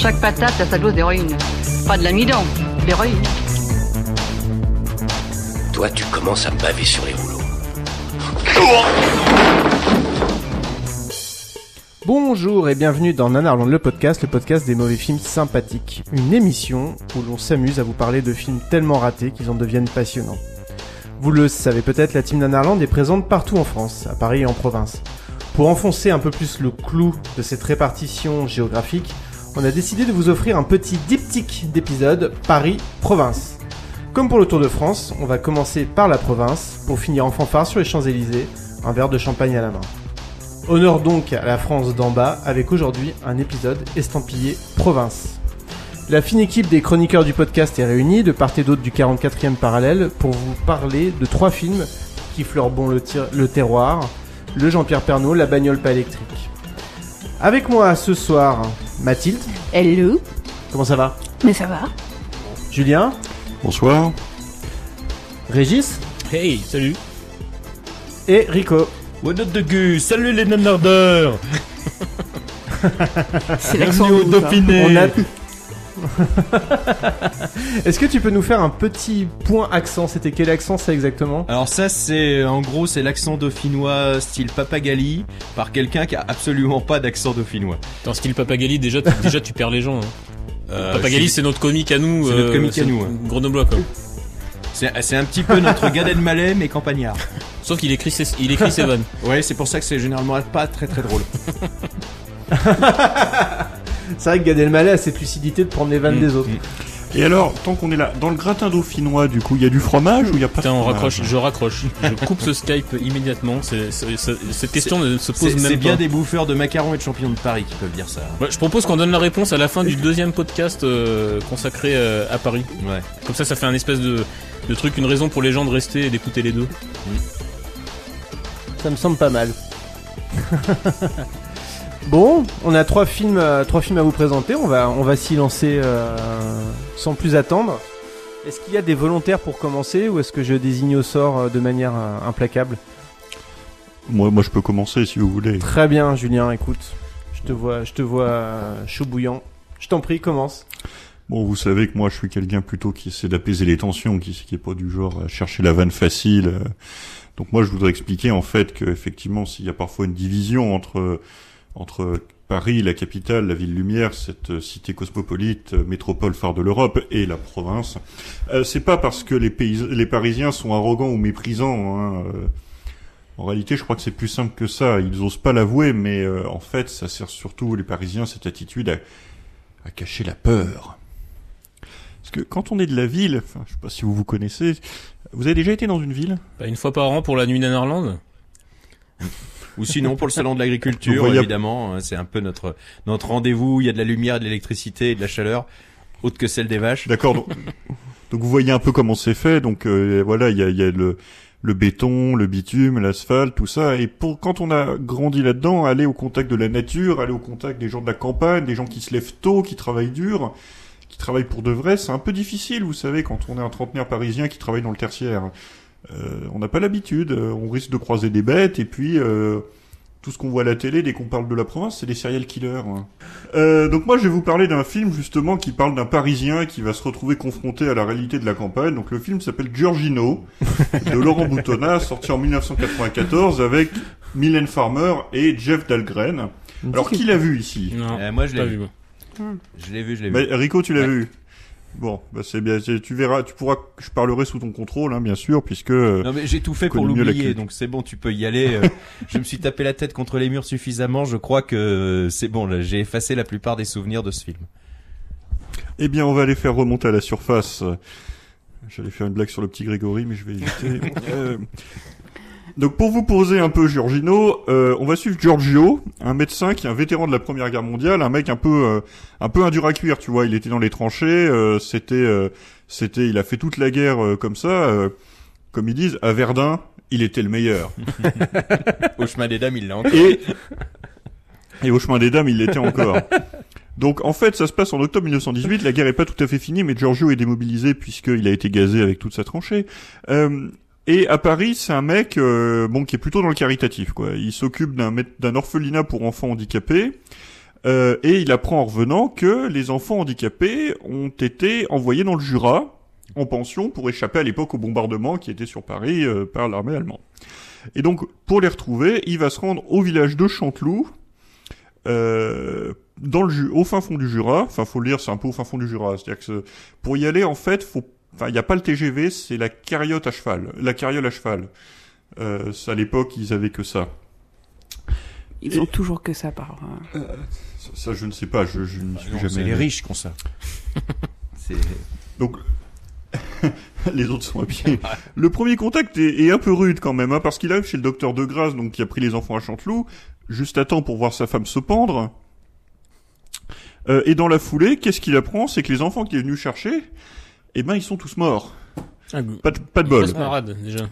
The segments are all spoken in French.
Chaque patate a sa dose d'héroïne. Pas de l'amidon, d'héroïne. Toi, tu commences à me baver sur les rouleaux. Bonjour et bienvenue dans Nanarland le podcast, le podcast des mauvais films sympathiques. Une émission où l'on s'amuse à vous parler de films tellement ratés qu'ils en deviennent passionnants. Vous le savez peut-être, la team Nanarland est présente partout en France, à Paris et en province. Pour enfoncer un peu plus le clou de cette répartition géographique, on a décidé de vous offrir un petit diptyque d'épisodes Paris-Province. Comme pour le Tour de France, on va commencer par la province pour finir en fanfare sur les Champs-Élysées, un verre de champagne à la main. Honneur donc à la France d'en bas avec aujourd'hui un épisode estampillé province. La fine équipe des chroniqueurs du podcast est réunie de part et d'autre du 44e parallèle pour vous parler de trois films qui fleurent le, le terroir, le Jean-Pierre Pernaud, la bagnole pas électrique. Avec moi ce soir, Mathilde, Hello. comment ça va Mais ça va. Julien, Bonsoir. Régis. Hey, salut. Et Rico. What up de gus Salut les nanardeurs. C'est Bienvenue au Dauphiné. On a- Est-ce que tu peux nous faire un petit point accent C'était quel accent ça exactement Alors ça c'est en gros c'est l'accent dauphinois style Papagali par quelqu'un qui a absolument pas d'accent dauphinois. Dans style Papagali, déjà, tu- déjà tu perds les gens. hein. Euh, Papagali, c'est notre comique à nous. c'est notre comique à nous, hein. Grenoblois, quoi. c'est c'est un petit peu notre Gad Elmaleh mais campagnard. Sauf qu'il écrit, ses, il écrit ses vannes. Ouais, c'est pour ça que c'est généralement pas très très drôle. C'est vrai que Gad Elmaleh a cette lucidité de prendre les vannes Mm, des autres. Et alors, tant qu'on est là, dans le gratin dauphinois, du coup, il y a du fromage ou il y a pas Putain, de on fromage raccroche, je raccroche. Je coupe ce Skype immédiatement. C'est- c'est- c'est- cette question ne se pose C'est même c'est pas. bien des bouffeurs de macarons et de champignons de Paris qui peuvent dire ça. Ouais, je propose qu'on donne la réponse à la fin du deuxième podcast euh, consacré euh, à Paris. Ouais. Comme ça, ça fait un espèce de, de truc, une raison pour les gens de rester et d'écouter les deux. Ça me semble pas mal. bon, on a trois films, euh, trois films à vous présenter. On va, on va s'y lancer euh, sans plus attendre. Est-ce qu'il y a des volontaires pour commencer ou est-ce que je désigne au sort euh, de manière euh, implacable? Moi, moi, je peux commencer si vous voulez. Très bien, Julien. Écoute, je te vois, je te vois chaud bouillant. Je t'en prie, commence. Bon, vous savez que moi, je suis quelqu'un plutôt qui essaie d'apaiser les tensions, qui, qui est pas du genre à chercher la vanne facile. Donc moi, je voudrais expliquer en fait que effectivement, s'il y a parfois une division entre entre Paris, la capitale, la ville lumière, cette euh, cité cosmopolite, euh, métropole phare de l'Europe, et la province, euh, c'est pas parce que les pays, les Parisiens sont arrogants ou méprisants. Hein, euh. En réalité, je crois que c'est plus simple que ça. Ils osent pas l'avouer, mais euh, en fait, ça sert surtout les Parisiens cette attitude à, à cacher la peur. Parce que quand on est de la ville, enfin, je sais pas si vous vous connaissez, vous avez déjà été dans une ville? Bah, une fois par an pour la nuit d'Anarland. Ou sinon pour le salon de l'agriculture évidemment, hein, c'est un peu notre notre rendez-vous, il y a de la lumière, de l'électricité de la chaleur autre que celle des vaches. D'accord. Donc, donc vous voyez un peu comment c'est fait. Donc euh, voilà, il y a, y a le, le béton, le bitume, l'asphalte, tout ça. Et pour quand on a grandi là-dedans, aller au contact de la nature, aller au contact des gens de la campagne, des gens qui se lèvent tôt, qui travaillent dur, qui travaillent pour de vrai, c'est un peu difficile, vous savez, quand on est un trentenaire parisien qui travaille dans le tertiaire. Euh, on n'a pas l'habitude, euh, on risque de croiser des bêtes, et puis euh, tout ce qu'on voit à la télé dès qu'on parle de la province, c'est des serial killers. hein. Euh, donc moi, je vais vous parler d'un film justement qui parle d'un Parisien qui va se retrouver confronté à la réalité de la campagne. Donc le film s'appelle Giorgino de Laurent Boutonnat, sorti en 1994 avec Mylène Farmer et Jeff Dahlgren. Alors qui l'a vu ici? Non, Euh, moi je pas l'ai vu. Je l'ai vu, je l'ai Bah, vu. Rico, tu l'as Ouais. vu? Bon, bah c'est bien. Tu verras, tu pourras. Je parlerai sous ton contrôle, hein, bien sûr, puisque. euh, Non mais j'ai tout fait pour l'oublier, donc c'est bon, tu peux y aller. euh, je me suis tapé la tête contre les murs suffisamment, je crois que c'est bon, là, j'ai effacé la plupart des souvenirs de ce film. Eh bien, on va aller faire remonter à la surface. J'allais faire une blague sur le petit Grégory, mais je vais éviter. Euh, Donc pour vous poser un peu Giorgino, euh, on va suivre Giorgio, un médecin qui est un vétéran de la Première Guerre mondiale, un mec un peu euh, un peu un dur à cuire, tu vois. Il était dans les tranchées, euh, c'était euh, c'était, il a fait toute la guerre euh, comme ça, euh, comme ils disent, à Verdun, il était le meilleur. Au chemin des dames, il l'a encore. Et et au chemin des dames, il l'était encore. Donc en fait, ça se passe en octobre 1918. La guerre est pas tout à fait finie, mais Giorgio est démobilisé puisqu'il a été gazé avec toute sa tranchée. Euh, et à Paris, c'est un mec euh, bon qui est plutôt dans le caritatif. Quoi. Il s'occupe d'un orphelinat pour enfants handicapés. euh, et il apprend en revenant que les enfants handicapés ont été envoyés dans le Jura en pension pour échapper à l'époque au bombardement qui était sur Paris euh, par l'armée allemande. Et donc, pour les retrouver, il va se rendre au village de Chanteloup, euh, dans le au fin fond du Jura. Enfin, faut le dire, c'est un peu au fin fond du Jura. C'est-à-dire que pour y aller, en fait, faut, enfin, il n'y a pas le TGV, c'est la carriote à cheval, la carriole à cheval. Euh, à l'époque, ils avaient que ça. Ils ont toujours que ça par. euh, Ça, ça, je ne sais pas, je, je ne suis Ah Non, jamais. C'est les riches qui ont ça. C'est Donc, les autres sont à pied. Le premier contact est, est un peu rude quand même, hein, parce qu'il arrive chez le docteur De Grasse, donc qui a pris les enfants à Chanteloup, juste à temps pour voir sa femme se pendre. Euh, et dans la foulée, qu'est-ce qu'il apprend? C'est que les enfants qu'il est venu chercher, eh ben, ils sont tous morts. Ah, Pas de, pas de bol. grosse marade, déjà.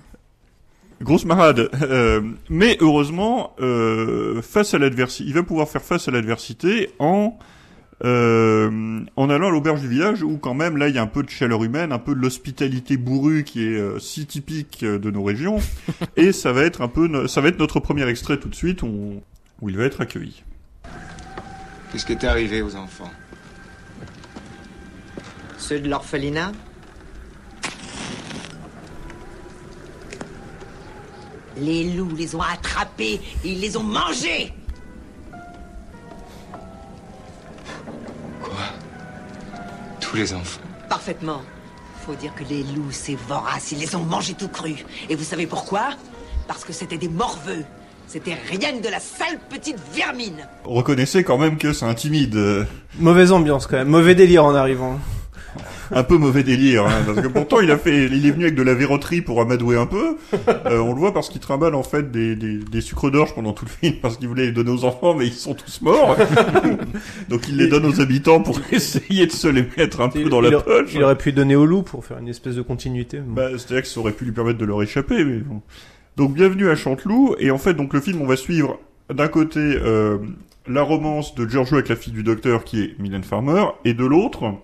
Grosse marade. Euh, mais heureusement, euh, face à l'adversité, il va pouvoir faire face à l'adversité en euh, en allant à l'auberge du village où quand même là il y a un peu de chaleur humaine, un peu de l'hospitalité bourrue qui est euh, si typique euh, de nos régions. et ça va être un peu, no- ça va être notre premier extrait tout de suite on- où il va être accueilli. Qu'est-ce qui est arrivé aux enfants? Ceux de l'orphelinat Les loups les ont attrapés et ils les ont mangés Quoi? Tous les enfants Parfaitement. Faut dire que les loups, c'est vorace, ils les ont mangés tout crus. Et vous savez pourquoi? Parce que c'était des morveux. C'était rien que de la sale petite vermine. Reconnaissez quand même que c'est intimide. Mauvaise ambiance quand même, mauvais délire en arrivant. Un peu mauvais délire, hein, parce que pourtant il a fait, il est venu avec de la verroterie pour amadouer un peu. Euh, on le voit parce qu'il trimballe en fait des, des, des sucres d'orge pendant tout le film parce qu'il voulait les donner aux enfants, mais ils sont tous morts. Donc il les donne aux habitants pour essayer de se les mettre un peu dans la poche. il aurait pu donner au loup pour faire une espèce de continuité. Bah, c'est-à-dire que ça aurait pu lui permettre de leur échapper, mais bon. Donc bienvenue à Chanteloup, et en fait donc le film on va suivre d'un côté euh, la romance de Giorgio avec la fille du docteur qui est Mylène Farmer, et de l'autre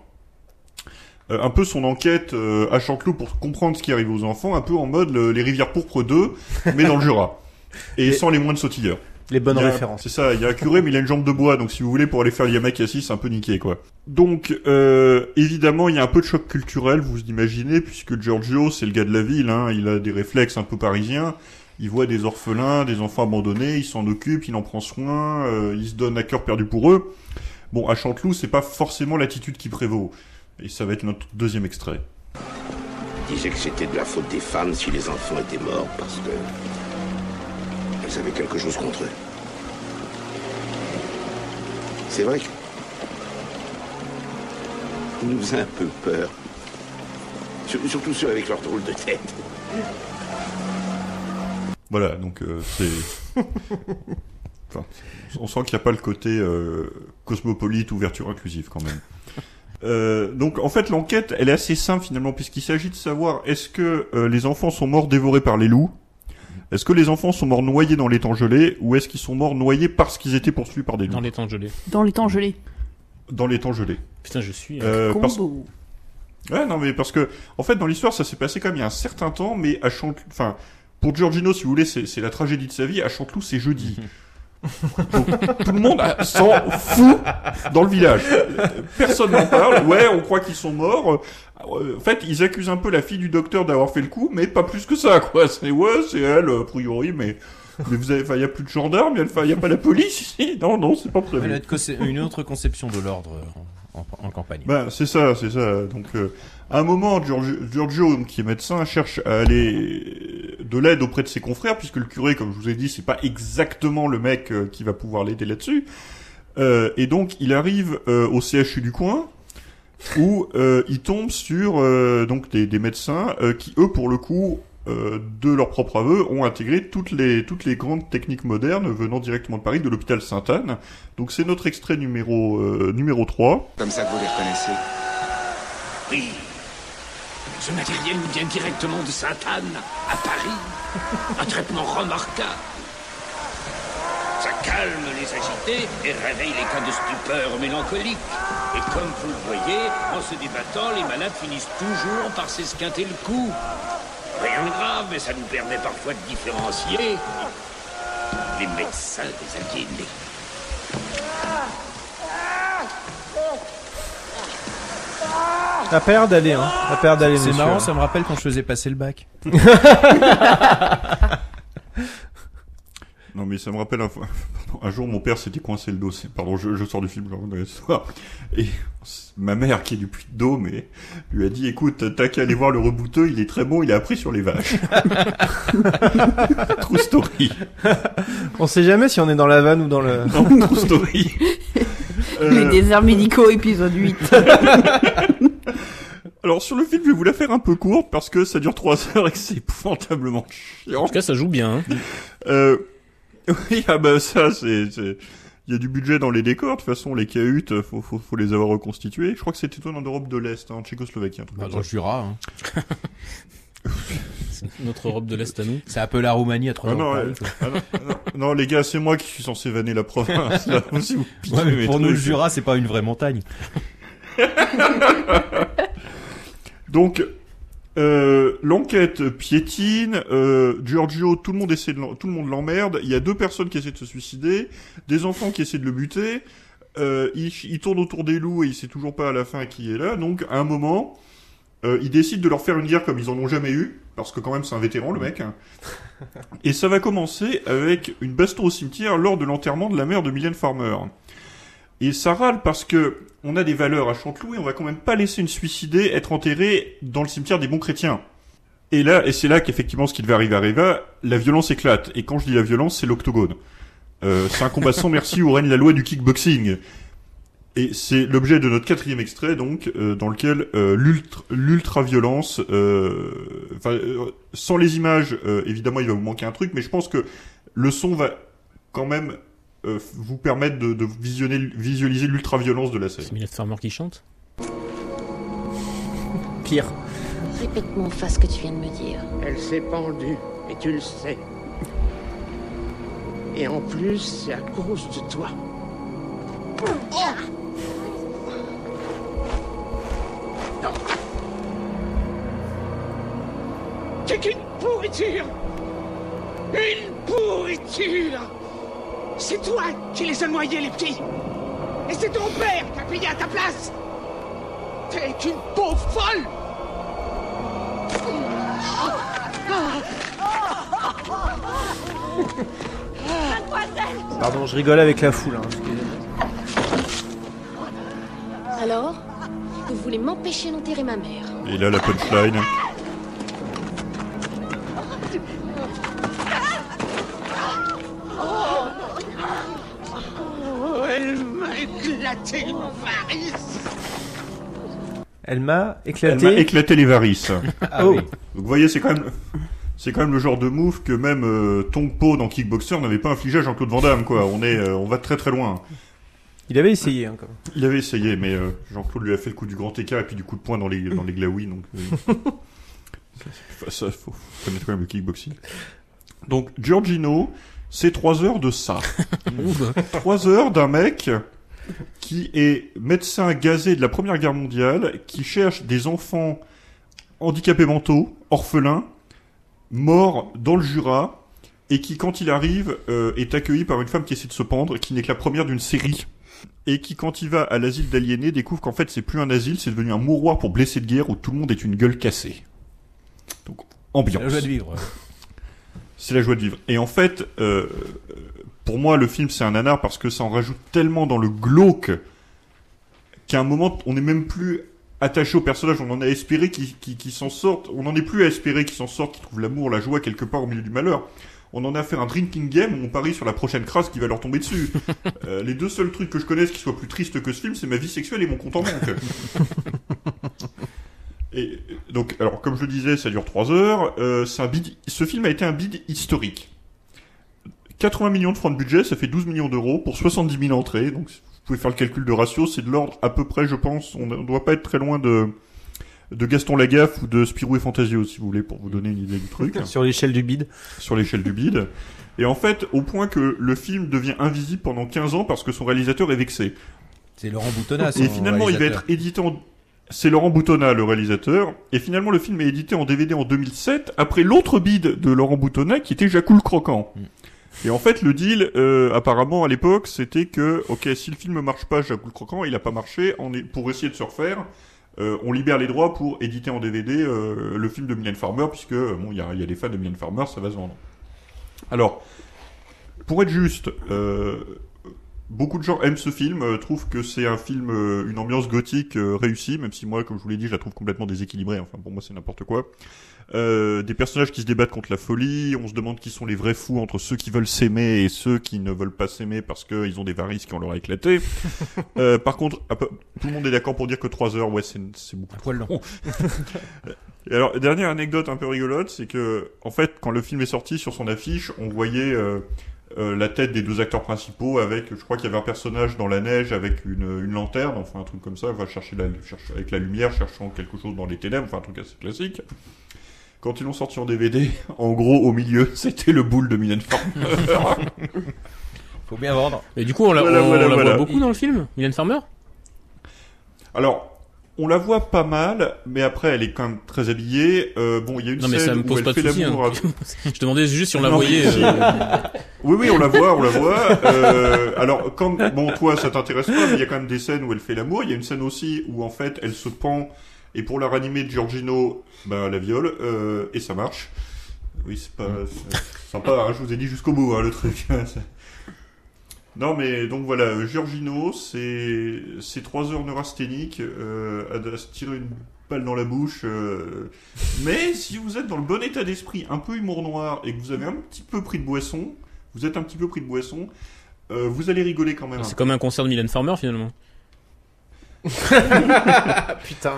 euh, un peu son enquête euh, à Chanteloup pour comprendre ce qui arrive aux enfants, un peu en mode le- les rivières pourpres 2, mais dans le Jura. Et, sans les moines sautilleurs. Les bonnes a- références. C'est ça, il y a un curé, mais il a une jambe de bois, donc si vous voulez, pour aller faire Yamakasi, c'est un peu niqué, quoi. Donc, euh, évidemment, il y a un peu de choc culturel, vous imaginez, puisque Giorgio, c'est le gars de la ville, hein, il a des réflexes un peu parisiens, il voit des orphelins, des enfants abandonnés, il s'en occupe, il en prend soin, euh, il se donne à cœur perdu pour eux. Bon, à Chanteloup, c'est pas forcément l'attitude qui prévaut. Et ça va être notre deuxième extrait. Il disait que c'était de la faute des femmes si les enfants étaient morts parce que. Elles avaient quelque chose contre eux. C'est vrai que. Il nous faisait un peu peur. Sur- Surtout ceux avec leur drôle de tête. Voilà, donc euh, c'est... Enfin, on sent qu'il n'y a pas le côté euh, cosmopolite, ouverture inclusive quand même. Euh, donc en fait l'enquête elle est assez simple finalement puisqu'il s'agit de savoir est-ce que euh, les enfants sont morts dévorés par les loups? Est-ce que les enfants sont morts noyés dans l'étang gelé? Ou est-ce qu'ils sont morts noyés parce qu'ils étaient poursuivis par des loups? Dans les temps gelés. Dans les temps gelés. dans l'étang gelé Putain, je suis. Euh, parce- Combo. Ouais, non, mais parce que, en fait, dans l'histoire, ça s'est passé quand même il y a un certain temps, mais à Chanteloup, enfin, pour Giorgino, si vous voulez, c'est c'est la tragédie de sa vie. À Chanteloup, c'est jeudi. Donc, tout le monde s'en fout dans le village. Personne n'en parle. Ouais, on croit qu'ils sont morts. Euh, En fait, ils accusent un peu la fille du docteur d'avoir fait le coup, mais pas plus que ça, quoi. C'est ouais, c'est elle, a priori, mais mais vous avez, enfin, il y a plus de gendarmes, il y a, pas la police ici. Non, non, c'est pas prévu. Une autre conception de l'ordre en campagne. Bah, c'est ça, c'est ça. Donc, euh, à un moment, Giorgio, qui est médecin, cherche à aller de l'aide auprès de ses confrères, puisque le curé, comme je vous ai dit, c'est pas exactement le mec euh, qui va pouvoir l'aider là-dessus. Euh, et donc, il arrive euh, au CHU du coin, où euh, il tombe sur euh, donc des, des médecins euh, qui, eux, pour le coup, euh, de leur propre aveu, ont intégré toutes les, toutes les grandes techniques modernes venant directement de Paris, de l'hôpital Sainte-Anne. Donc c'est notre extrait numéro, euh, numéro 3. Comme ça que vous les reconnaissez. Oui. Ce matériel nous vient directement de Sainte-Anne, à Paris. Un traitement remarquable. Ça calme les agités et réveille les cas de stupeur mélancolique. Et comme vous le voyez, en se débattant, les malades finissent toujours par s'esquinter le cou. Rien de grave, mais ça nous permet parfois de différencier les médecins des aliénés. La paire d'aller, hein. La paire d'aller, C'est marrant, ça me rappelle quand je faisais passer le bac. Non mais ça me rappelle un, jour mon père s'était coincé le dos. Pardon, je, je sors du film, dans l'histoire. Et ma mère qui est du puits de Dôme et lui a dit écoute t'as qu'à aller voir le rebouteux, il est très bon, il a appris sur les vaches. True story. On sait jamais si on est dans la vanne ou dans le. Non, true story. Les Euh, déserts médicaux, épisode 8. Alors sur le film, je vais vous la faire un peu courte parce que ça dure 3 heures et que c'est épouvantablement chiant. En tout cas, ça joue bien. hein. Euh, oui, ah bah ça, c'est, il y a du budget dans les décors. De toute façon, les cahutes, faut, faut, faut les avoir reconstitués. Je crois que c'était tout en Europe de l'Est, hein, en Tchécoslovaquie, un truc Bah, comme dans le. Jura. Hein. C'est Notre Europe de l'Est à nous. C'est un peu la Roumanie à 3 Ah non, ouais. Ah non, ah non, non, les gars, c'est moi qui suis censé vanner la province. Là, si vous piquez Ouais, mais mes pour nous, le. Jura, c'est pas une vraie montagne. Donc, euh, l'enquête piétine. Euh, Giorgio, tout le monde essaie de tout le monde l'emmerde. Il y a deux personnes qui essaient de se suicider, des enfants qui essaient de le buter. Euh, il, il tourne autour des loups et il sait toujours pas à la fin qui est là. Donc, à un moment, euh, il décide de leur faire une guerre comme ils en ont jamais eu, parce que quand même c'est un vétéran le mec. hein. Et ça va commencer avec une baston au cimetière lors de l'enterrement de la mère de Mylène Farmer. Et ça râle parce que on a des valeurs à Chanteloup et on va quand même pas laisser une suicidée être enterrée dans le cimetière des bons chrétiens. Et là, et c'est là qu'effectivement ce qui devait arriver arriva, la violence éclate. Et quand je dis la violence, c'est l'octogone. Euh, c'est un combat sans merci où règne la loi du kickboxing. Et c'est l'objet de notre quatrième extrait, donc, euh, dans lequel euh, l'ultra- l'ultra-violence, euh, euh, sans les images, euh, évidemment, il va vous manquer un truc, mais je pense que le son va quand même euh, vous permettre de, de visionner, visualiser l'ultra-violence de la scène. C'est Mylène Farmer qui chante Pire. Répète-moi en face ce que tu viens de me dire. Elle s'est pendue, et tu le sais. Et en plus, c'est à cause de toi. Non. C'est qu'une pourriture Une pourriture C'est toi qui les as noyés, les petits Et c'est ton père qui a payé à ta place T'es une pauvre folle Pardon, je rigole avec la foule. Hein. Alors? Vous voulez m'empêcher d'enterrer ma mère Et là, la punchline. Oh, elle m'a éclaté Elle m'a Elle éclaté. m'a éclaté les varices. Ah Oh. oui. Donc vous voyez, c'est quand même, c'est quand même le genre de move que même euh, Tong Po dans Kickboxer n'avait pas infligé à Jean-Claude Van Damme, quoi. On est, euh, on va très très loin. Il avait essayé, hein, quand même. Il avait essayé, mais euh, Jean-Claude lui a fait le coup du grand écart et puis du coup de poing dans les dans les glaouis, donc. euh, ça, ça, faut connaître quand même le kickboxing. Donc Giorgino, c'est trois heures de ça. trois heures d'un mec qui est médecin gazé de la Première Guerre mondiale, qui cherche des enfants handicapés mentaux, orphelins, morts dans le Jura, et qui, quand il arrive, euh, est accueilli par une femme qui essaie de se pendre, qui n'est que la première d'une série, et qui, quand il va à l'asile d'aliénés, découvre qu'en fait, c'est plus un asile, c'est devenu un mouroir pour blessés de guerre où tout le monde est une gueule cassée. Donc, ambiance. La joie de vivre. C'est la joie de vivre. Et en fait, euh, pour moi, le film, c'est un nanar parce que ça en rajoute tellement dans le glauque qu'à un moment, on n'est même plus attaché au personnage. On en a espéré qu'il s'en sorte. On n'en est plus à espérer qu'il s'en sorte, qu'il trouve l'amour, la joie quelque part au milieu du malheur. On en a fait un drinking game où on parie sur la prochaine crasse qui va leur tomber dessus. Euh, les deux seuls trucs que je connaisse qui soient plus tristes que ce film, c'est ma vie sexuelle et mon compte en banque. Et donc, alors comme je le disais, ça dure 3 heures. Euh, un bid. Ce film a été un bid historique. 80 millions de francs de budget, ça fait 12 millions d'euros pour 70 000 entrées. Donc, vous pouvez faire le calcul de ratio. C'est de l'ordre à peu près, je pense. On ne doit pas être très loin de de Gaston Lagaffe ou de Spirou et Fantasio, si vous voulez, pour vous donner une idée du truc. Sur l'échelle du bide. Sur l'échelle du bide. Et en fait, au point que le film devient invisible pendant 15 ans parce que son réalisateur est vexé. C'est Laurent Boutonnat, son Et finalement, il va être édité en... C'est Laurent Boutonnat, le réalisateur. Et finalement, le film est édité en DVD en 2007, après l'autre bide de Laurent Boutonnat, qui était Jacou le Croquant. Et en fait, le deal, euh, apparemment, à l'époque, c'était que, ok, si le film marche pas, Jacou le Croquant, il a pas marché, on est, pour essayer de se refaire, euh, on libère les droits pour éditer en DVD euh, le film de Mylène Farmer, puisque, euh, bon, il y a, y a des fans de Mylène Farmer, ça va se vendre. Alors, pour être juste, beaucoup de gens aiment ce film, trouvent que c'est un film, une ambiance gothique réussie, même si moi, comme je vous l'ai dit, je la trouve complètement déséquilibrée. Enfin, pour moi, c'est n'importe quoi. Euh, des personnages qui se débattent contre la folie. On se demande qui sont les vrais fous entre ceux qui veulent s'aimer et ceux qui ne veulent pas s'aimer parce qu'ils ont des varices qui ont leur éclaté. euh, par contre, peu- tout le monde est d'accord pour dire que 3 heures, ouais, c'est beaucoup trop long. Et alors, dernière anecdote un peu rigolote, c'est que, en fait, quand le film est sorti sur son affiche, on voyait euh, euh, la tête des deux acteurs principaux avec, je crois qu'il y avait un personnage dans la neige avec une, une lanterne, enfin un truc comme ça, va chercher la, cherche- avec la lumière, cherchant quelque chose dans les ténèbres, enfin un truc assez classique. Quand ils l'ont sorti en DVD, en gros, au milieu, c'était le boule de Mylène Farmer. Faut bien vendre. Et du coup, on la, Voilà, on voilà, la voilà. voit beaucoup dans le film, Mylène Farmer? Alors, on la voit pas mal, mais après, elle est quand même très habillée. Euh, bon, il y a une Non mais scène ça me où pose elle pas de fait l'amour hein. à- Je demandais juste si on la Non, voyait. mais euh, Oui, oui, on la voit, on la voit. Euh, alors, comme bon, toi, ça t'intéresse pas, mais il y a quand même des scènes où elle fait l'amour. Il y a une scène aussi où en fait, elle se pend et pour la ranimer, Giorgino, bah, la viole euh, et ça marche. Oui, c'est pas c'est sympa. Hein, je vous ai dit jusqu'au bout, hein, le truc. Non, mais donc voilà, euh, Giorgino, c'est c'est trois heures neurasthéniques euh, à, à se tirer une balle dans la bouche. euh, mais si vous êtes dans le bon état d'esprit, un peu humour noir et que vous avez un petit peu pris de boisson, vous êtes un petit peu pris de boisson, euh, vous allez rigoler quand même. C'est comme un concert de Mylène Farmer finalement. Putain.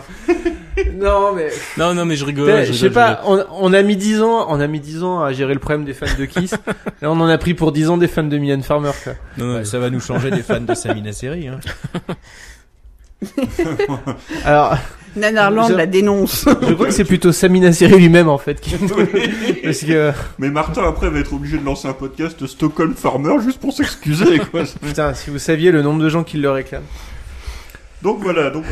non, mais. Non, non, mais je rigole. Je Je sais pas, on, on a mis 10 ans, on a mis 10 ans à gérer le problème des fans de Kiss. Là, on en a pris pour 10 ans des fans de Mylène Farmer, quoi. Non, non, Bah, ça va nous changer des fans de Samina Seri. Hein. Alors. Nanarland je- la dénonce. Je crois que c'est plutôt Samina Seri lui-même, en fait, qui. Parce que. Mais Martin, après, va être obligé de lancer un podcast de Stockholm Farmer juste pour s'excuser, quoi. Putain, si vous saviez le nombre de gens qui le réclament. Donc voilà, donc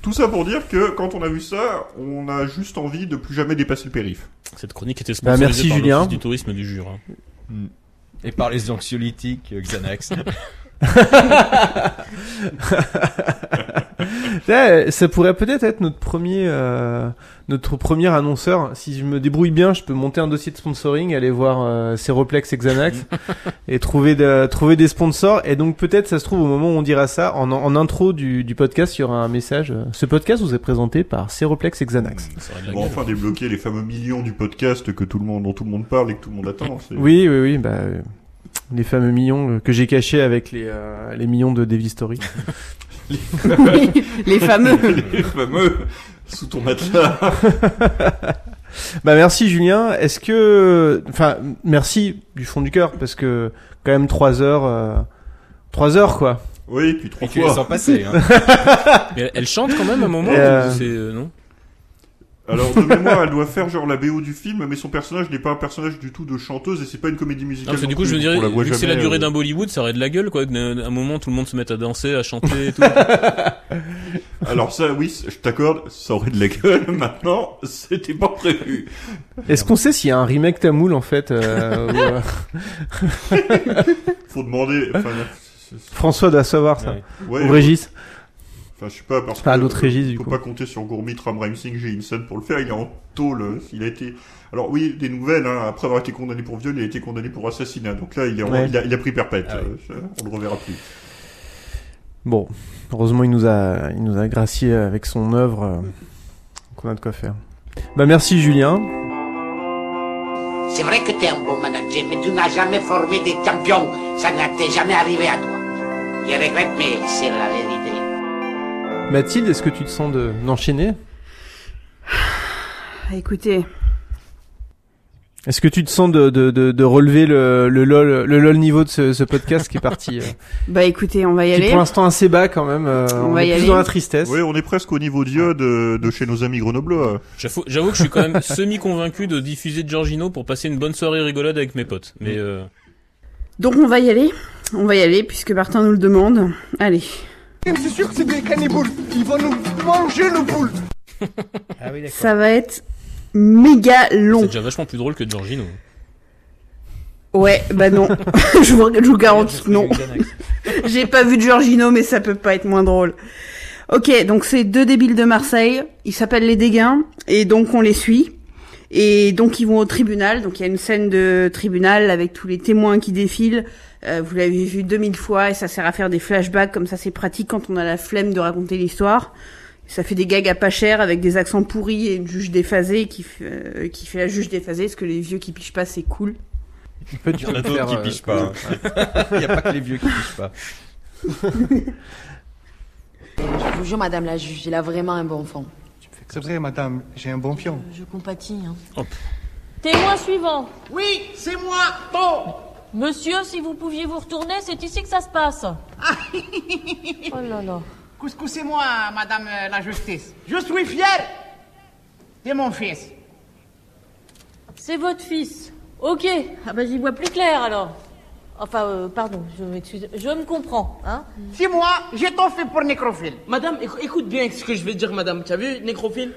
tout ça pour dire que quand on a vu ça, on a juste envie de plus jamais dépasser le périph. Cette chronique était Bah, sponsorisée merci, par Julien. du tourisme du Jura. Et par les anxiolytiques euh, Xanax. Ouais, ça pourrait peut-être être notre premier, euh, notre premier annonceur. Si je me débrouille bien, je peux monter un dossier de sponsoring, aller voir euh, Ceroplex et Xanax et trouver, de- trouver des sponsors. Et donc peut-être, ça se trouve, au moment où on dira ça, en, en intro du, du podcast, il y aura un message. Ce podcast vous est présenté par Ceroplex et Xanax. Bon, enfin débloquer les fameux millions du podcast que tout le monde, dont tout le monde parle et que tout le monde attend. Oui, oui, oui, bah, euh, les fameux millions euh, que j'ai cachés avec les, euh, les millions de Devil Story. les fameux. les fameux sous ton matelas. Bah merci Julien. Est-ce que, enfin, merci du fond du cœur parce que quand même trois heures, euh, trois heures quoi. Oui, puis trois Et tu les sens passer, hein. Mais elle, elle chante quand même à un moment. Euh, c'est euh, non? Alors de mémoire, elle doit faire genre la BO du film, mais son personnage n'est pas un personnage du tout de chanteuse et c'est pas une comédie Non, musicale. parce que du non coup, je plus, me dirais, vu que c'est la durée euh. d'un Bollywood, ça aurait de la gueule, quoi. qu'à un moment, tout le monde se mette à danser, à chanter et tout. Alors ça, oui, je t'accorde, ça aurait de la gueule. Maintenant, c'était pas prévu. Est-ce qu'on sait s'il y a un remake tamoul en fait euh, ou, euh, Faut demander. Enfin, François doit savoir ça. Ouais, Ou ouais. Régis. Enfin, je sais pas parce Enfin, que l'autre Régis, on du coup. pas compter sur Gourmit, Ram Jay Hinson pour le faire. Il est en tôle. euh, Il a été. Alors oui, des nouvelles. Hein, après avoir été condamné pour viol, il a été condamné pour assassinat. Donc là, il, est en- Ouais. il, a, il a pris perpète. Ah oui. Euh, on le reverra plus. Bon, heureusement il nous a, il nous a gracié avec son œuvre. euh, qu'on a de quoi faire. Bah merci Julien. C'est vrai que t'es un bon manager, mais tu n'as jamais formé des champions. Ça ne t'est jamais arrivé à toi. Je regrette, mais c'est la vérité. Mathilde, est-ce que tu te sens de d'enchaîner Écoutez, Est-ce que tu te sens de, de, de, de relever le, le, LOL, le LOL niveau de ce, ce podcast qui est parti euh, bah écoutez, on va y qui est aller. pour l'instant assez bas quand même. euh, On on, va est y plus aller. dans la tristesse. Oui, on est presque au niveau d'IA de, de chez nos amis grenoblois. J'avoue j'avoue que je suis quand même semi-convaincu de diffuser Giorgino pour passer une bonne soirée rigolade avec mes potes. Mais euh, Donc on va y aller. On va y aller puisque Martin nous le demande. Allez. C'est sûr que c'est des cannibales. Ils vont nous manger nos poules. Ah oui, Ça va être méga long. c'est déjà vachement plus drôle que Giorgino. Ouais, bah non. je, vous, je vous garantis que non. J'ai pas vu Giorgino, mais ça peut pas être moins drôle. Ok, donc c'est deux débiles de Marseille. Ils s'appellent les Dégains et donc on les suit. Et donc ils vont au tribunal. Donc il y a une scène de tribunal avec tous les témoins qui défilent. Euh, vous l'avez vu 2000 fois et ça sert à faire des flashbacks comme ça. C'est pratique quand on a la flemme de raconter l'histoire. Ça fait des gags à pas cher avec des accents pourris et une juge déphasée qui, fait- euh, qui fait la juge déphasée. Parce que les vieux qui pichent pas, c'est cool. En fait, Il y en a d'autres qui pichent pas. hein. Il y a pas que les vieux qui pichent pas. Je vous jure, madame la juge, il a vraiment un bon fond. C'est vrai, madame, j'ai un bon pion. Je compatis. Hein. Témoin suivant. Oui, c'est moi, Bon. Monsieur, si vous pouviez vous retourner, c'est ici que ça se passe. oh là là. Couscoussez-moi, madame la justice. Je suis fier de mon fils. C'est votre fils. Ok. Ah bah j'y vois plus clair alors. Enfin, euh, pardon, je m'excuse. Je me comprends, hein. C'est moi, j'ai tout fait pour nécrophile. Madame, écou- écoute bien ce que je vais te dire, madame. Tu as vu, nécrophile?